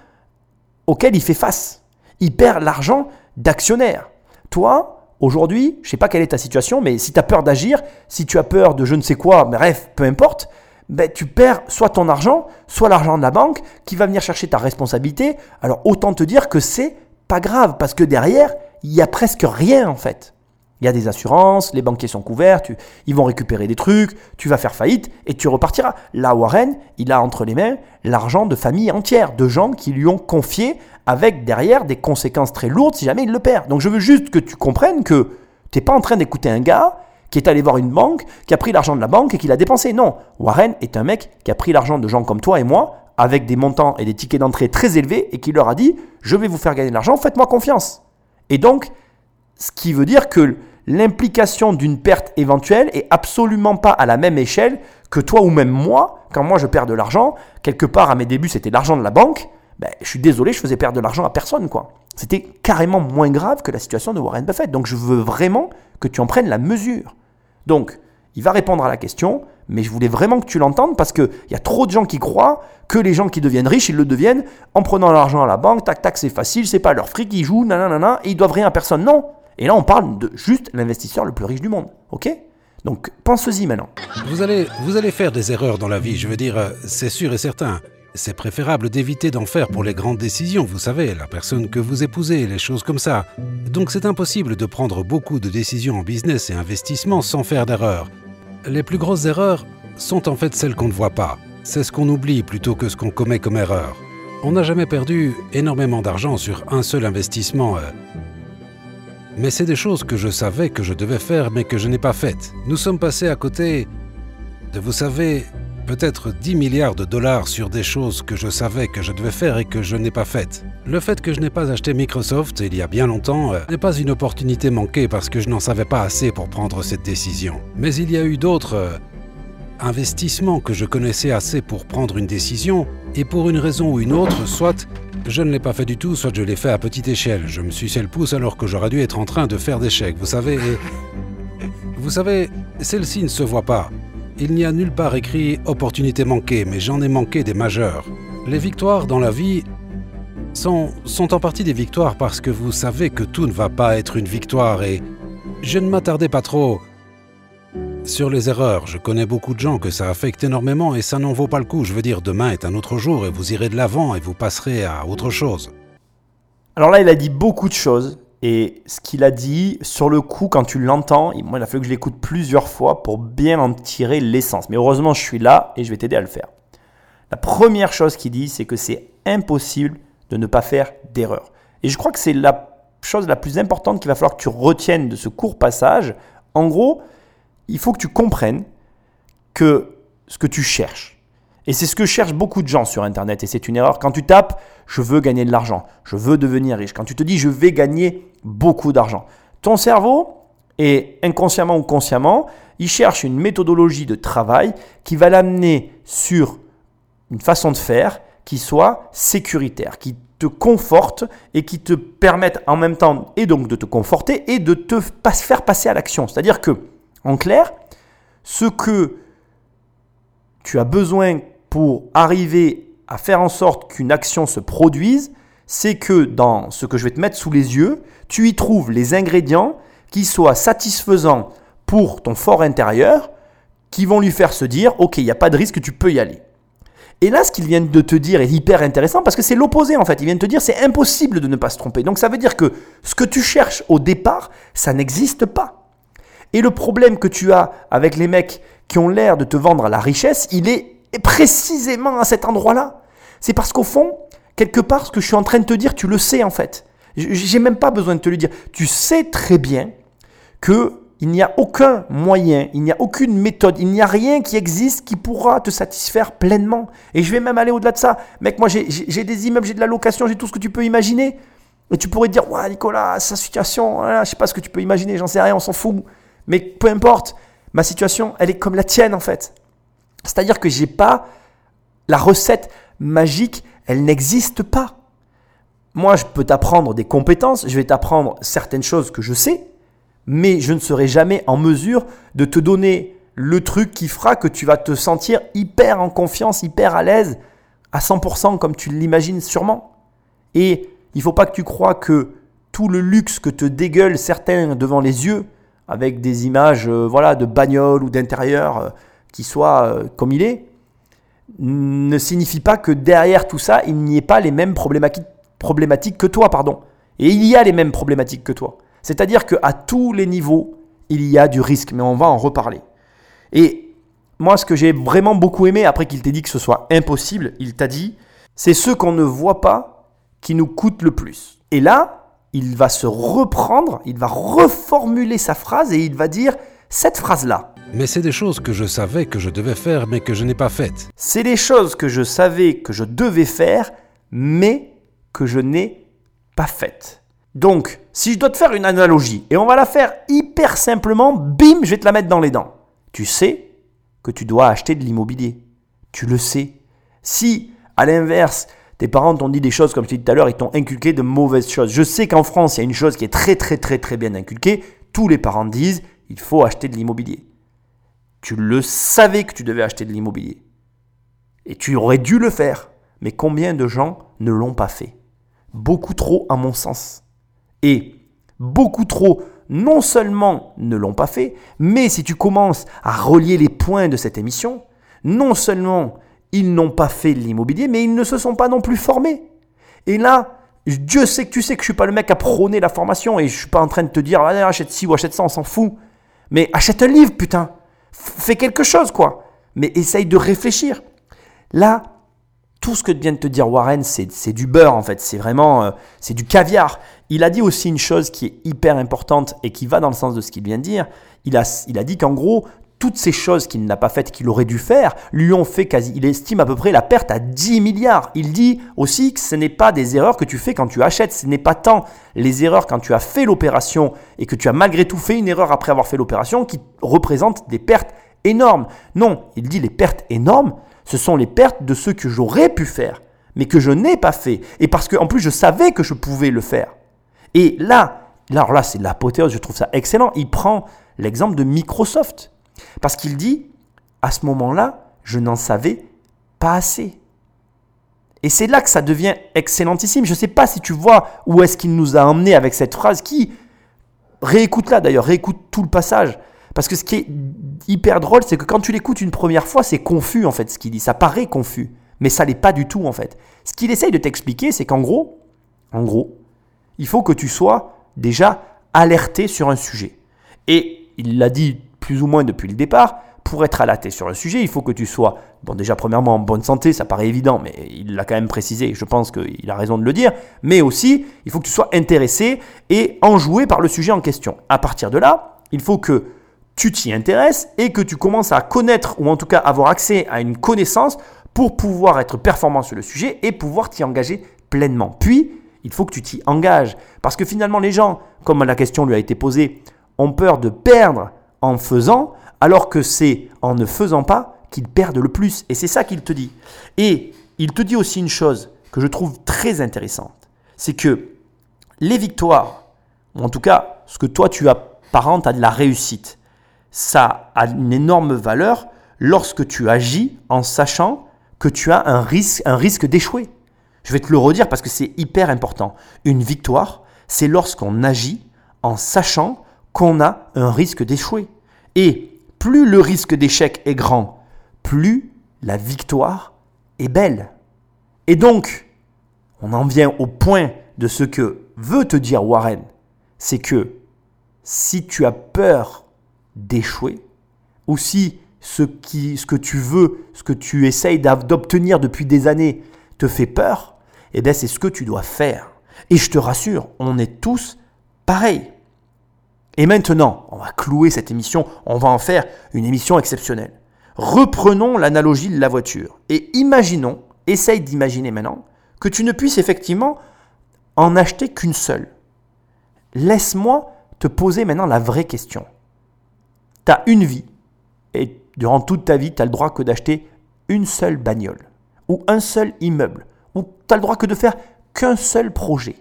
auxquelles il fait face. Il perd l'argent d'actionnaires. Toi, aujourd'hui, je sais pas quelle est ta situation, mais si tu as peur d'agir, si tu as peur de je ne sais quoi, bref, peu importe, ben, tu perds soit ton argent, soit l'argent de la banque qui va venir chercher ta responsabilité. Alors autant te dire que c'est pas grave parce que derrière, il y a presque rien en fait. Il y a des assurances, les banquiers sont couverts, ils vont récupérer des trucs, tu vas faire faillite et tu repartiras. Là, Warren, il a entre les mains l'argent de familles entières, de gens qui lui ont confié avec derrière des conséquences très lourdes si jamais il le perd. Donc je veux juste que tu comprennes que tu n'es pas en train d'écouter un gars qui est allé voir une banque, qui a pris l'argent de la banque et qui l'a dépensé. Non, Warren est un mec qui a pris l'argent de gens comme toi et moi avec des montants et des tickets d'entrée très élevés et qui leur a dit je vais vous faire gagner de l'argent, faites-moi confiance. Et donc ce qui veut dire que l'implication d'une perte éventuelle est absolument pas à la même échelle que toi ou même moi. Quand moi je perds de l'argent, quelque part à mes débuts c'était l'argent de la banque, ben, je suis désolé, je faisais perdre de l'argent à personne quoi. C'était carrément moins grave que la situation de Warren Buffett. Donc je veux vraiment que tu en prennes la mesure. Donc, il va répondre à la question, mais je voulais vraiment que tu l'entendes parce qu'il y a trop de gens qui croient que les gens qui deviennent riches, ils le deviennent en prenant l'argent à la banque, tac tac, c'est facile, c'est pas leur fric, ils jouent, nanana, et ils doivent rien à personne. Non Et là, on parle de juste l'investisseur le plus riche du monde. Ok? Donc, pense-y maintenant. Vous allez, vous allez faire des erreurs dans la vie, je veux dire, euh, c'est sûr et certain. C'est préférable d'éviter d'en faire pour les grandes décisions, vous savez, la personne que vous épousez, les choses comme ça. Donc c'est impossible de prendre beaucoup de décisions en business et investissement sans faire d'erreurs. Les plus grosses erreurs sont en fait celles qu'on ne voit pas. C'est ce qu'on oublie plutôt que ce qu'on commet comme erreur. On n'a jamais perdu énormément d'argent sur un seul investissement. Mais c'est des choses que je savais que je devais faire mais que je n'ai pas faites. Nous sommes passés à côté de, vous savez, peut-être 10 milliards de dollars sur des choses que je savais que je devais faire et que je n'ai pas faites. Le fait que je n'ai pas acheté Microsoft il y a bien longtemps euh, n'est pas une opportunité manquée parce que je n'en savais pas assez pour prendre cette décision. Mais il y a eu d'autres euh, investissements que je connaissais assez pour prendre une décision et pour une raison ou une autre, soit je ne l'ai pas fait du tout, soit je l'ai fait à petite échelle. Je me suis le pouce alors que j'aurais dû être en train de faire des chèques, vous savez. Vous savez, celle-ci ne se voit pas. Il n'y a nulle part écrit opportunité manquée, mais j'en ai manqué des majeures. Les victoires dans la vie sont, sont en partie des victoires parce que vous savez que tout ne va pas être une victoire et je ne m'attardais pas trop sur les erreurs. Je connais beaucoup de gens que ça affecte énormément et ça n'en vaut pas le coup. Je veux dire, demain est un autre jour et vous irez de l'avant et vous passerez à autre chose. Alors là, il a dit beaucoup de choses. Et ce qu'il a dit, sur le coup, quand tu l'entends, moi, il a fallu que je l'écoute plusieurs fois pour bien en tirer l'essence. Mais heureusement, je suis là et je vais t'aider à le faire. La première chose qu'il dit, c'est que c'est impossible de ne pas faire d'erreur. Et je crois que c'est la chose la plus importante qu'il va falloir que tu retiennes de ce court passage. En gros, il faut que tu comprennes que ce que tu cherches, et c'est ce que cherchent beaucoup de gens sur Internet, et c'est une erreur. Quand tu tapes, je veux gagner de l'argent, je veux devenir riche, quand tu te dis, je vais gagner beaucoup d'argent, ton cerveau, et inconsciemment ou consciemment, il cherche une méthodologie de travail qui va l'amener sur une façon de faire qui soit sécuritaire, qui te conforte et qui te permette en même temps et donc de te conforter et de te faire passer à l'action. C'est-à-dire que, en clair, ce que tu as besoin pour arriver à faire en sorte qu'une action se produise, c'est que dans ce que je vais te mettre sous les yeux, tu y trouves les ingrédients qui soient satisfaisants pour ton fort intérieur, qui vont lui faire se dire, OK, il n'y a pas de risque, tu peux y aller. Et là, ce qu'il vient de te dire est hyper intéressant parce que c'est l'opposé en fait. Il vient de te dire c'est impossible de ne pas se tromper. Donc ça veut dire que ce que tu cherches au départ, ça n'existe pas. Et le problème que tu as avec les mecs qui ont l'air de te vendre la richesse, il est précisément à cet endroit-là. C'est parce qu'au fond, quelque part, ce que je suis en train de te dire, tu le sais en fait. J'ai même pas besoin de te le dire. Tu sais très bien que il n'y a aucun moyen, il n'y a aucune méthode, il n'y a rien qui existe qui pourra te satisfaire pleinement. Et je vais même aller au-delà de ça. Mec, moi j'ai- des immeubles, j'ai de la location, j'ai tout ce que tu peux imaginer. Et tu pourrais dire, ouais Nicolas, sa situation, voilà, je sais pas ce que tu peux imaginer, j'en sais rien, on s'en fout. Mais peu importe, ma situation, elle est comme la tienne en fait. C'est-à-dire que j'ai pas la recette magique, elle n'existe pas. Moi, je peux t'apprendre des compétences, je vais t'apprendre certaines choses que je sais, mais je ne serai jamais en mesure de te donner le truc qui fera que tu vas te sentir hyper en confiance, hyper à l'aise, à 100% comme tu l'imagines sûrement. Et il faut pas que tu crois que tout le luxe que te dégueulent certains devant les yeux, avec des images euh, voilà, de bagnoles ou d'intérieur euh, qui soient euh, comme il est, ne signifie pas que derrière tout ça, il n'y ait pas les mêmes problématiques, que toi. pardon. Et il y a les mêmes problématiques que toi. C'est-à-dire qu'à tous les niveaux, il y a du risque, mais on va en reparler. Et moi, ce que j'ai vraiment beaucoup aimé, après qu'il t'ait dit que ce soit impossible, il t'a dit, c'est ce qu'on ne voit pas qui nous coûte le plus. Et là, il va se reprendre, il va reformuler sa phrase et il va dire cette phrase-là. Mais c'est des choses que je savais que je devais faire mais que je n'ai pas faites. C'est des choses que je savais que je devais faire, mais que je n'ai pas faites. Donc, si je dois te faire une analogie, et on va la faire hyper simplement, bim, je vais te la mettre dans les dents. Tu sais que tu dois acheter de l'immobilier. Tu le sais. Si, à l'inverse, tes parents t'ont dit des choses, comme je t'ai dit tout à l'heure, ils t'ont inculqué de mauvaises choses. Je sais qu'en France, il y a une chose qui est très très très très bien inculquée. Tous les parents disent, il faut acheter de l'immobilier. Tu le savais que tu devais acheter de l'immobilier. Et tu aurais dû le faire. Mais combien de gens ne l'ont pas fait? Beaucoup trop à mon sens. Et beaucoup trop non seulement ne l'ont pas fait, mais si tu commences à relier les points de cette émission, non seulement ils n'ont pas fait l'immobilier, mais ils ne se sont pas non plus formés. Et là, Dieu sait que tu sais que je suis pas le mec à prôner la formation et je suis pas en train de te dire achète ci ou achète ça, on s'en fout. Mais achète un livre, putain. Fais quelque chose, quoi. Mais essaye de réfléchir. Là, tout ce que vient de te dire Warren, c'est du beurre en fait. C'est vraiment, euh, c'est du caviar. Il a dit aussi une chose qui est hyper importante et qui va dans le sens de ce qu'il vient de dire. Il a, il a dit qu'en gros, toutes ces choses qu'il n'a pas faites, qu'il aurait dû faire, lui ont fait quasi, il estime à peu près la perte à 10 milliards. Il dit aussi que ce n'est pas des erreurs que tu fais quand tu achètes, ce n'est pas tant les erreurs quand tu as fait l'opération et que tu as malgré tout fait une erreur après avoir fait l'opération qui représentent des pertes énormes. Non, il dit les pertes énormes, ce sont les pertes de ce que j'aurais pu faire, mais que je n'ai pas fait. Et parce qu'en plus je savais que je pouvais le faire. Et là, alors là c'est l'apothéose, je trouve ça excellent. Il prend l'exemple de Microsoft. Parce qu'il dit, à ce moment-là, je n'en savais pas assez. Et c'est là que ça devient excellentissime. Je ne sais pas si tu vois où est-ce qu'il nous a emmené avec cette phrase qui, réécoute-la d'ailleurs, réécoute tout le passage. Parce que ce qui est hyper drôle, c'est que quand tu l'écoutes une première fois, c'est confus en fait ce qu'il dit. Ça paraît confus, mais ça l'est pas du tout en fait. Ce qu'il essaye de t'expliquer, c'est qu'en gros, en gros, il faut que tu sois déjà alerté sur un sujet. Et il l'a dit plus ou moins depuis le départ, pour être alerté sur un sujet, il faut que tu sois, bon déjà premièrement en bonne santé, ça paraît évident, mais il l'a quand même précisé, je pense qu'il a raison de le dire, mais aussi il faut que tu sois intéressé et enjoué par le sujet en question. À partir de là, il faut que tu t'y intéresses et que tu commences à connaître ou en tout cas avoir accès à une connaissance pour pouvoir être performant sur le sujet et pouvoir t'y engager pleinement. Puis, il faut que tu t'y engages parce que finalement les gens, comme la question lui a été posée, ont peur de perdre en faisant, alors que c'est en ne faisant pas qu'ils perdent le plus. Et c'est ça qu'il te dit. Et il te dit aussi une chose que je trouve très intéressante, c'est que les victoires, ou en tout cas ce que toi tu apparentes à de la réussite, ça a une énorme valeur lorsque tu agis en sachant que tu as un risque, un risque d'échouer. Je vais te le redire parce que c'est hyper important. Une victoire, c'est lorsqu'on agit en sachant qu'on a un risque d'échouer. Et plus le risque d'échec est grand, plus la victoire est belle. Et donc, on en vient au point de ce que veut te dire Warren, c'est que si tu as peur d'échouer, ou si ce, que tu veux, ce que tu essayes d'obtenir depuis des années te fait peur, eh bien c'est ce que tu dois faire. Et je te rassure, on est tous pareils. Et maintenant, on va clouer cette émission, on va en faire une émission exceptionnelle. Reprenons l'analogie de la voiture et imaginons, essaye d'imaginer maintenant, que tu ne puisses effectivement en acheter qu'une seule. Laisse-moi te poser maintenant la vraie question. Tu as une vie et durant toute ta vie, tu as le droit que d'acheter une seule bagnole ou un seul immeuble ou tu as le droit que de faire qu'un seul projet.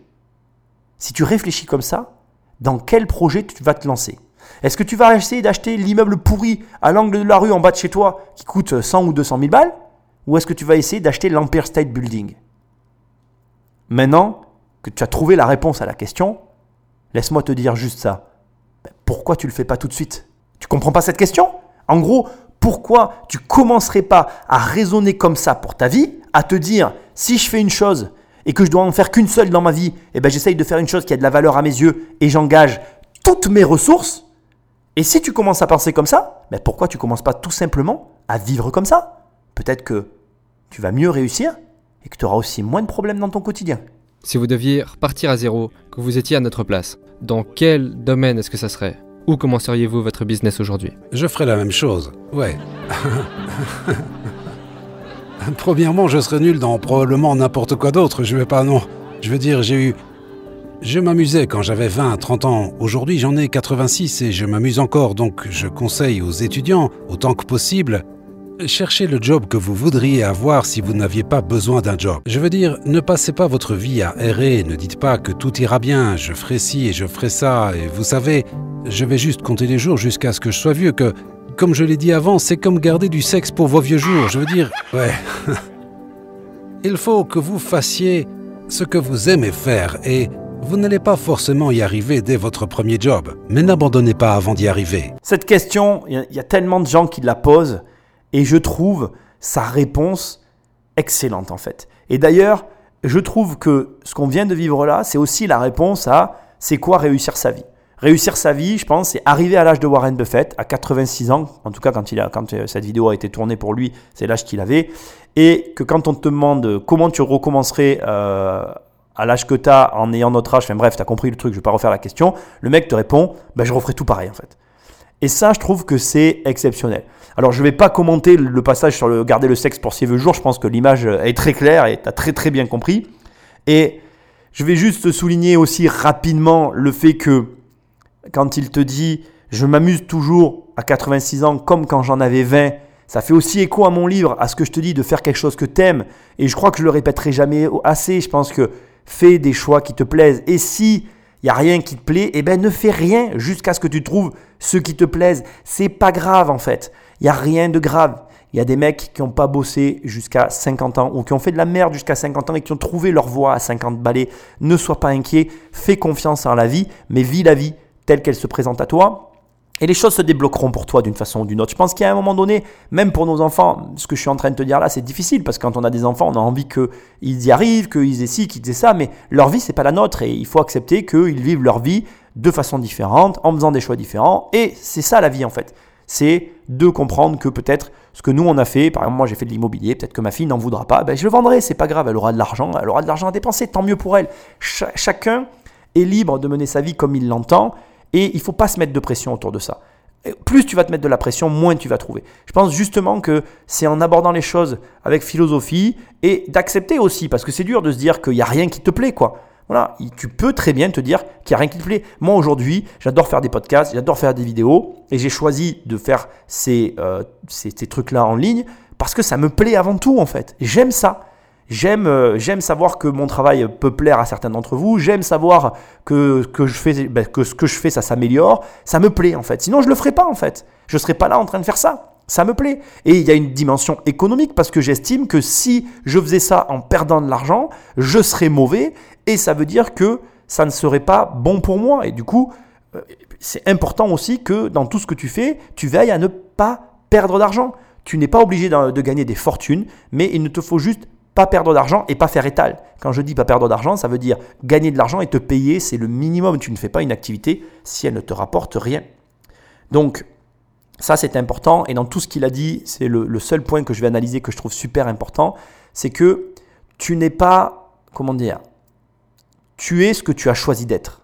Si tu réfléchis comme ça, dans quel projet tu vas te lancer? Est-ce que tu vas essayer d'acheter l'immeuble pourri à l'angle de la rue en bas de chez toi qui coûte 100 ou 200 000 balles? Ou est-ce que tu vas essayer d'acheter l'Empire State Building? Maintenant que tu as trouvé la réponse à la question, laisse-moi te dire juste ça. Ben, pourquoi tu ne le fais pas tout de suite? Tu comprends pas cette question? En gros, pourquoi tu commencerais pas à raisonner comme ça pour ta vie, à te dire si je fais une chose et que je dois en faire qu'une seule dans ma vie, eh ben j'essaye de faire une chose qui a de la valeur à mes yeux et j'engage toutes mes ressources. Et si tu commences à penser comme ça, ben pourquoi tu commences pas tout simplement à vivre comme ça? Peut-être que tu vas mieux réussir et que tu auras aussi moins de problèmes dans ton quotidien. Si vous deviez repartir à zéro, que vous étiez à notre place, dans quel domaine est-ce que ça serait? Où commenceriez-vous votre business aujourd'hui? Je ferais la même chose, ouais. Premièrement, je serais nul dans probablement n'importe quoi d'autre. Je vais pas, non. Je veux dire, j'ai eu. Je m'amusais quand j'avais 20, 30 ans. Aujourd'hui, j'en ai 86 et je m'amuse encore. Donc, je conseille aux étudiants, autant que possible, cherchez le job que vous voudriez avoir si vous n'aviez pas besoin d'un job. Je veux dire, ne passez pas votre vie à errer. Ne dites pas que tout ira bien. Je ferai ci et je ferai ça. Et vous savez, je vais juste compter les jours jusqu'à ce que je sois vieux. Que comme je l'ai dit avant, c'est comme garder du sexe pour vos vieux jours. Je veux dire, ouais. Il faut que vous fassiez ce que vous aimez faire et vous n'allez pas forcément y arriver dès votre premier job. Mais n'abandonnez pas avant d'y arriver. Cette question, il y a- tellement de gens qui la posent et je trouve sa réponse excellente en fait. Et d'ailleurs, je trouve que ce qu'on vient de vivre là, c'est aussi la réponse à c'est quoi réussir sa vie? Réussir sa vie, je pense, c'est arriver à l'âge de Warren Buffett, à 86 ans, en tout cas quand, euh, cette vidéo a été tournée pour lui, c'est l'âge qu'il avait, et que quand on te demande comment tu recommencerais euh, à l'âge que tu as en ayant notre âge, enfin bref, tu as compris le truc, je vais pas refaire la question, le mec te répond, ben, je referai tout pareil en fait. Et ça, je trouve que c'est exceptionnel. Alors, je ne vais pas commenter le passage sur le garder le sexe pour ses vieux jours. Je pense que l'image est très claire et tu as très très bien compris. Et je vais juste souligner aussi rapidement le fait que quand il te dit je m'amuse toujours à 86 ans comme quand j'en avais 20, ça fait aussi écho à mon livre, à ce que je te dis de faire quelque chose que t'aimes. Et je crois que je le répéterai jamais assez. Je pense que fais des choix qui te plaisent. Et si il y a rien qui te plaît, eh ben ne fais rien jusqu'à ce que tu trouves ce qui te plaise. C'est pas grave en fait. Il y a rien de grave. Il y a des mecs qui n'ont pas bossé jusqu'à 50 ans ou qui ont fait de la merde jusqu'à 50 ans et qui ont trouvé leur voie à 50 balais. Ne sois pas inquiet, fais confiance en la vie, mais vis la vie telle qu'elle se présente à toi. Et les choses se débloqueront pour toi d'une façon ou d'une autre. Je pense qu'à un moment donné, même pour nos enfants, ce que je suis en train de te dire là, c'est difficile parce que quand on a des enfants, on a envie qu'ils y arrivent, qu'ils aient ci, qu'ils aient ça, mais leur vie, c'est pas la nôtre et il faut accepter qu'ils vivent leur vie de façon différente, en faisant des choix différents. Et c'est ça la vie en fait. C'est de comprendre que peut-être ce que nous on a fait, par exemple moi j'ai fait de l'immobilier, peut-être que ma fille n'en voudra pas, ben je le vendrai, c'est pas grave, elle aura de l'argent, elle aura de l'argent à dépenser, tant mieux pour elle. Ch chacun est libre de mener sa vie comme il l'entend et il ne faut pas se mettre de pression autour de ça. Plus tu vas te mettre de la pression, moins tu vas trouver. Je pense justement que c'est en abordant les choses avec philosophie et d'accepter aussi, parce que c'est dur de se dire qu'il n'y a rien qui te plaît, quoi. Voilà, tu peux très bien te dire qu'il n'y a rien qui te plaît. Moi aujourd'hui, j'adore faire des podcasts, j'adore faire des vidéos, et j'ai choisi de faire ces, euh, ces, ces trucs-là en ligne parce que ça me plaît avant tout en fait. J'aime ça. J'aime, euh, j'aime savoir que mon travail peut plaire à certains d'entre vous. J'aime savoir que, que, ben, que ce que je fais, ça s'améliore. Ça me plaît en fait. Sinon, je le ferais pas en fait. Je serais pas là en train de faire ça. Ça me plaît. Et il y a une dimension économique parce que j'estime que si je faisais ça en perdant de l'argent, je serais mauvais. Et ça veut dire que ça ne serait pas bon pour moi. Et du coup, euh, c'est important aussi que dans tout ce que tu fais, tu veilles à ne pas perdre d'argent. Tu n'es pas obligé de gagner des fortunes, mais il ne te faut juste pas perdre d'argent et pas faire étal. Quand je dis pas perdre d'argent, ça veut dire gagner de l'argent et te payer, c'est le minimum. Tu ne fais pas une activité si elle ne te rapporte rien. Donc, ça c'est important. Et dans tout ce qu'il a dit, c'est le, seul point que je vais analyser que je trouve super important, c'est que tu n'es pas, comment dire, tu es ce que tu as choisi d'être.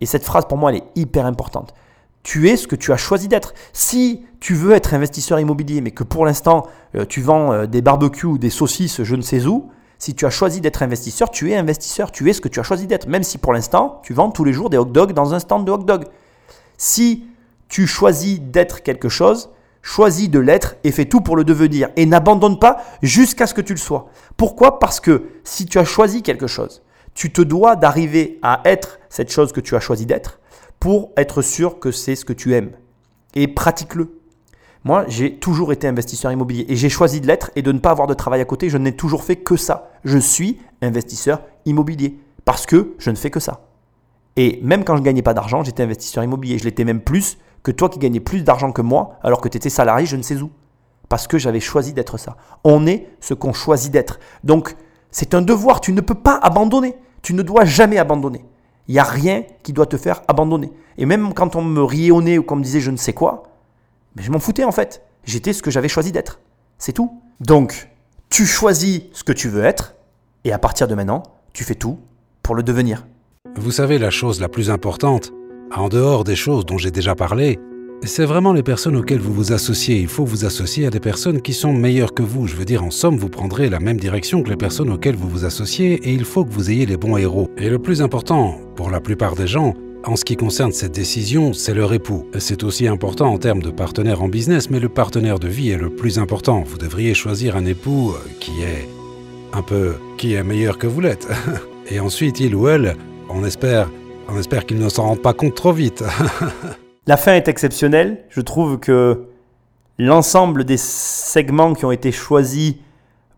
Et cette phrase pour moi, elle est hyper importante. Tu es ce que tu as choisi d'être. Si tu veux être investisseur immobilier, mais que pour l'instant, euh, tu vends euh, des barbecues des saucisses, je ne sais où, si tu as choisi d'être investisseur, tu es investisseur. Tu es ce que tu as choisi d'être. Même si pour l'instant, tu vends tous les jours des hot dogs dans un stand de hot dog. Si tu choisis d'être quelque chose, choisis de l'être et fais tout pour le devenir. Et n'abandonne pas jusqu'à ce que tu le sois. Pourquoi? Parce que si tu as choisi quelque chose, tu te dois d'arriver à être cette chose que tu as choisi d'être pour être sûr que c'est ce que tu aimes. Et pratique-le. Moi, j'ai toujours été investisseur immobilier et j'ai choisi de l'être et de ne pas avoir de travail à côté. Je n'ai toujours fait que ça. Je suis investisseur immobilier parce que je ne fais que ça. Et même quand je ne gagnais pas d'argent, j'étais investisseur immobilier. Je l'étais même plus que toi qui gagnais plus d'argent que moi alors que tu étais salarié, je ne sais où. Parce que j'avais choisi d'être ça. On est ce qu'on choisit d'être. Donc, c'est un devoir. Tu ne peux pas abandonner. Tu ne dois jamais abandonner. Il n'y a rien qui doit te faire abandonner. Et même quand on me riait au nez ou qu'on me disait je ne sais quoi, mais je m'en foutais en fait. J'étais ce que j'avais choisi d'être. C'est tout. Donc, tu choisis ce que tu veux être, et à partir de maintenant, tu fais tout pour le devenir. Vous savez, la chose la plus importante, en dehors des choses dont j'ai déjà parlé, c'est vraiment les personnes auxquelles vous vous associez. Il faut vous associer à des personnes qui sont meilleures que vous. Je veux dire, en somme, vous prendrez la même direction que les personnes auxquelles vous vous associez et il faut que vous ayez les bons héros. Et le plus important, pour la plupart des gens, en ce qui concerne cette décision, c'est leur époux. C'est aussi important en termes de partenaire en business, mais le partenaire de vie est le plus important. Vous devriez choisir un époux qui est un peu... qui est meilleur que vous l'êtes. Et ensuite, il ou elle, on espère, on espère qu'ils ne s'en rendent pas compte trop vite. La fin est exceptionnelle. Je trouve que l'ensemble des segments qui ont été choisis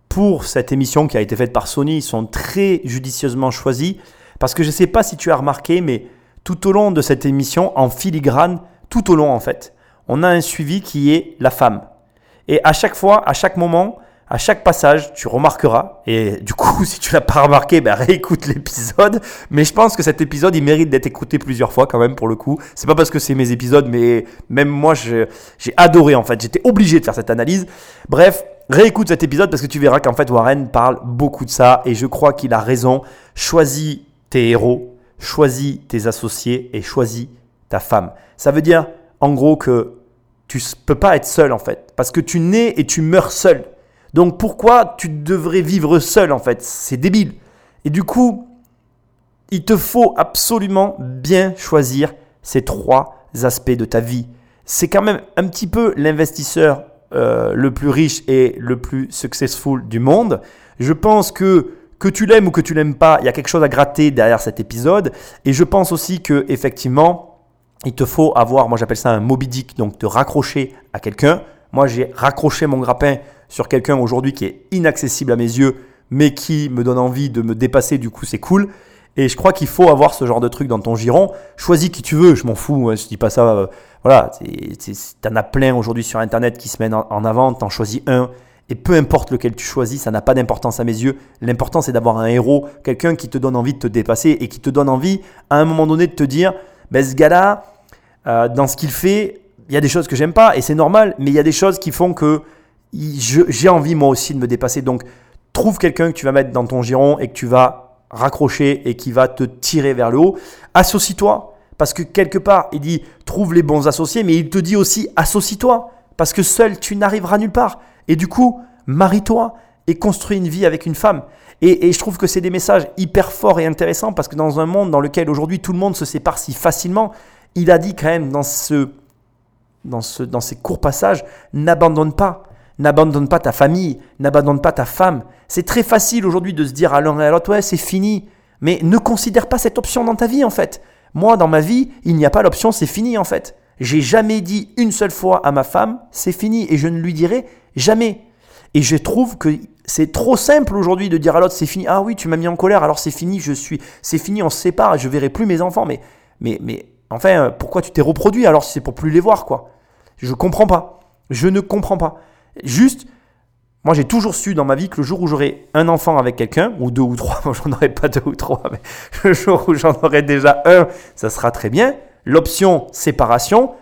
pour cette émission qui a été faite par Sony sont très judicieusement choisis. Parce que je ne sais pas si tu as remarqué, mais tout au long de cette émission, en filigrane, tout au long en fait, on a un suivi qui est la femme. Et à chaque fois, à chaque moment, à chaque passage, tu remarqueras, et du coup, si tu l'as pas remarqué, ben réécoute l'épisode. Mais je pense que cet épisode, il mérite d'être écouté plusieurs fois quand même pour le coup. C'est pas parce que c'est mes épisodes, mais même moi, j'ai adoré en fait. J'étais obligé de faire cette analyse. Bref, réécoute cet épisode parce que tu verras qu'en fait Warren parle beaucoup de ça, et je crois qu'il a raison. Choisis tes héros, choisis tes associés et choisis ta femme. Ça veut dire, en gros, que tu peux pas être seul en fait, parce que tu nais et tu meurs seul. Donc pourquoi tu devrais vivre seul en fait? C'est débile. Et du coup, il te faut absolument bien choisir ces trois aspects de ta vie. C'est quand même un petit peu l'investisseur euh, le plus riche et le plus successful du monde. Je pense que que tu l'aimes ou que tu l'aimes pas, il y a quelque chose à gratter derrière cet épisode. Et je pense aussi que effectivement, il te faut avoir, moi j'appelle ça un Moby Dick, donc te raccrocher à quelqu'un. Moi j'ai raccroché mon grappin sur quelqu'un aujourd'hui qui est inaccessible à mes yeux, mais qui me donne envie de me dépasser, du coup c'est cool. Et je crois qu'il faut avoir ce genre de truc dans ton giron. Choisis qui tu veux, je m'en fous, hein, je dis pas ça. Euh, voilà, t'en as plein aujourd'hui sur Internet qui se en, en avant, t'en choisis un et peu importe lequel tu choisis, ça n'a pas d'importance à mes yeux. L'important, c'est d'avoir un héros, quelqu'un qui te donne envie de te dépasser et qui te donne envie, à un moment donné, de te dire ben, ce gars-là, euh, dans ce qu'il fait, il y a des choses que j'aime pas et c'est normal, mais il y a des choses qui font que j'ai envie moi aussi de me dépasser. Donc, trouve quelqu'un que tu vas mettre dans ton giron et que tu vas raccrocher et qui va te tirer vers le haut. Associe-toi. Parce que quelque part, il dit trouve les bons associés, mais il te dit aussi associe-toi. Parce que seul, tu n'arriveras nulle part. Et du coup, marie-toi et construis une vie avec une femme. Et, je trouve que c'est des messages hyper forts et intéressants parce que dans un monde dans lequel aujourd'hui tout le monde se sépare si facilement, il a dit quand même dans, ce, dans, ce, dans ces courts passages, n'abandonne pas. N'abandonne pas ta famille, n'abandonne pas ta femme. C'est très facile aujourd'hui de se dire à l'un et à l'autre, ouais, c'est fini. Mais ne considère pas cette option dans ta vie en fait. Moi, dans ma vie, il n'y a pas l'option, c'est fini en fait. J'ai jamais dit une seule fois à ma femme, c'est fini, et je ne lui dirai Jamais. Et je trouve que c'est trop simple aujourd'hui de dire à l'autre c'est fini. Ah oui, tu m'as mis en colère, alors c'est fini, je suis, c'est fini, on se sépare, je verrai plus mes enfants. Mais, mais, mais enfin, pourquoi tu t'es reproduit alors si c'est pour plus les voir quoi? Je comprends pas. Je ne comprends pas. Juste, moi j'ai toujours su dans ma vie que le jour où j'aurai un enfant avec quelqu'un, ou deux ou trois, moi j'en aurai pas deux ou trois, mais le jour où j'en aurai déjà un, ça sera très bien. L'option séparation,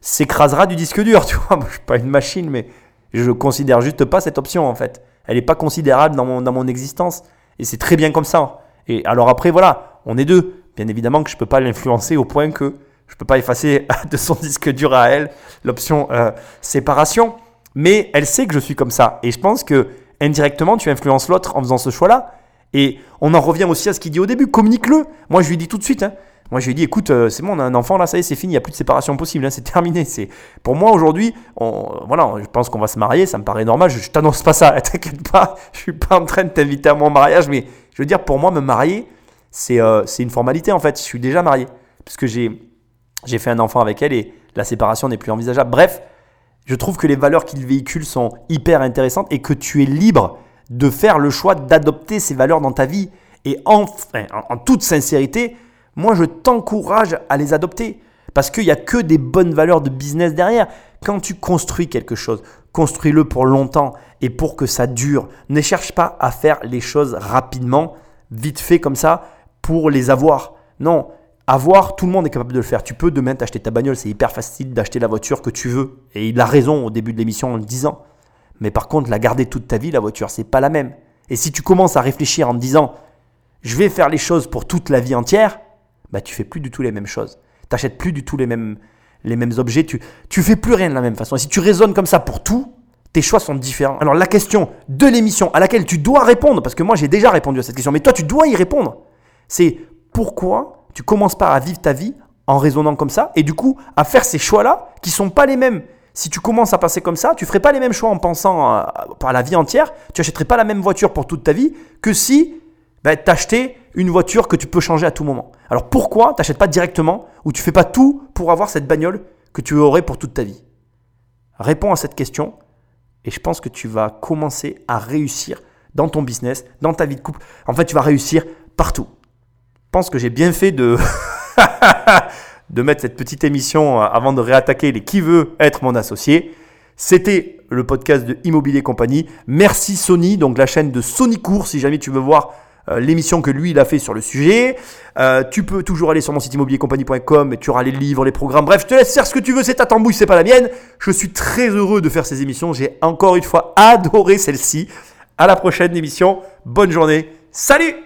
s'écrasera du disque dur. Tu vois, moi, je suis pas une machine, mais je considère juste pas cette option en fait. Elle n'est pas considérable dans mon, dans mon existence. Et c'est très bien comme ça. Et alors après, voilà, on est deux. Bien évidemment que je ne peux pas l'influencer au point que je ne peux pas effacer de son disque dur à elle l'option euh, séparation. Mais elle sait que je suis comme ça. Et je pense que indirectement, tu influences l'autre en faisant ce choix-là. Et on en revient aussi à ce qu'il dit au début, communique-le. Moi, je lui dis tout de suite, hein, moi, je lui ai dit, écoute, euh, c'est bon, on a un enfant là, ça y est, c'est fini, il n'y a plus de séparation possible, hein, c'est terminé. C'est Pour moi, aujourd'hui, voilà, je pense qu'on va se marier, ça me paraît normal, je, ne t'annonce pas ça, t'inquiète pas, je suis pas en train de t'inviter à mon mariage, mais je veux dire, pour moi, me marier, c'est euh, une formalité en fait, je suis déjà marié, parce que j'ai fait un enfant avec elle et la séparation n'est plus envisageable. Bref, je trouve que les valeurs qu'il véhicule sont hyper intéressantes et que tu es libre de faire le choix d'adopter ces valeurs dans ta vie. Et en, en toute sincérité, moi je t'encourage à les adopter. Parce qu'il n'y a que des bonnes valeurs de business derrière. Quand tu construis quelque chose, construis-le pour longtemps et pour que ça dure. Ne cherche pas à faire les choses rapidement, vite fait comme ça, pour les avoir. Non, avoir, tout le monde est capable de le faire. Tu peux demain t'acheter ta bagnole, c'est hyper facile d'acheter la voiture que tu veux. Et il a raison au début de l'émission en le disant. Mais par contre, la garder toute ta vie, la voiture, c'est pas la même. Et si tu commences à réfléchir en te disant, je vais faire les choses pour toute la vie entière, bah, tu fais plus du tout les mêmes choses. Tu n'achètes plus du tout les mêmes, les mêmes objets. Tu ne fais plus rien de la même façon. Et si tu raisonnes comme ça pour tout, tes choix sont différents. Alors la question de l'émission à laquelle tu dois répondre, parce que moi j'ai déjà répondu à cette question, mais toi tu dois y répondre, c'est pourquoi tu commences pas à vivre ta vie en raisonnant comme ça et du coup à faire ces choix-là qui sont pas les mêmes. Si tu commences à passer comme ça, tu ferais pas les mêmes choix en pensant à, par la vie entière, tu achèterais pas la même voiture pour toute ta vie que si ben, tu achetais une voiture que tu peux changer à tout moment. Alors pourquoi tu pas directement ou tu fais pas tout pour avoir cette bagnole que tu aurais pour toute ta vie? Réponds à cette question et je pense que tu vas commencer à réussir dans ton business, dans ta vie de couple. En fait, tu vas réussir partout. Je pense que j'ai bien fait de, de mettre cette petite émission euh, avant de réattaquer les qui veut être mon associé. C'était le podcast de Immobilier Compagnie. Merci Sony, donc la chaîne de Sony Cours, si jamais tu veux voir euh, l'émission que lui il a fait sur le sujet. Euh, tu peux toujours aller sur mon site immobiliercompagnie.com et tu auras les livres, les programmes. Bref, je te laisse faire ce que tu veux, c'est ta tambouille, c'est pas la mienne. Je suis très heureux de faire ces émissions. J'ai encore une fois adoré celle-ci. À la prochaine émission. Bonne journée. Salut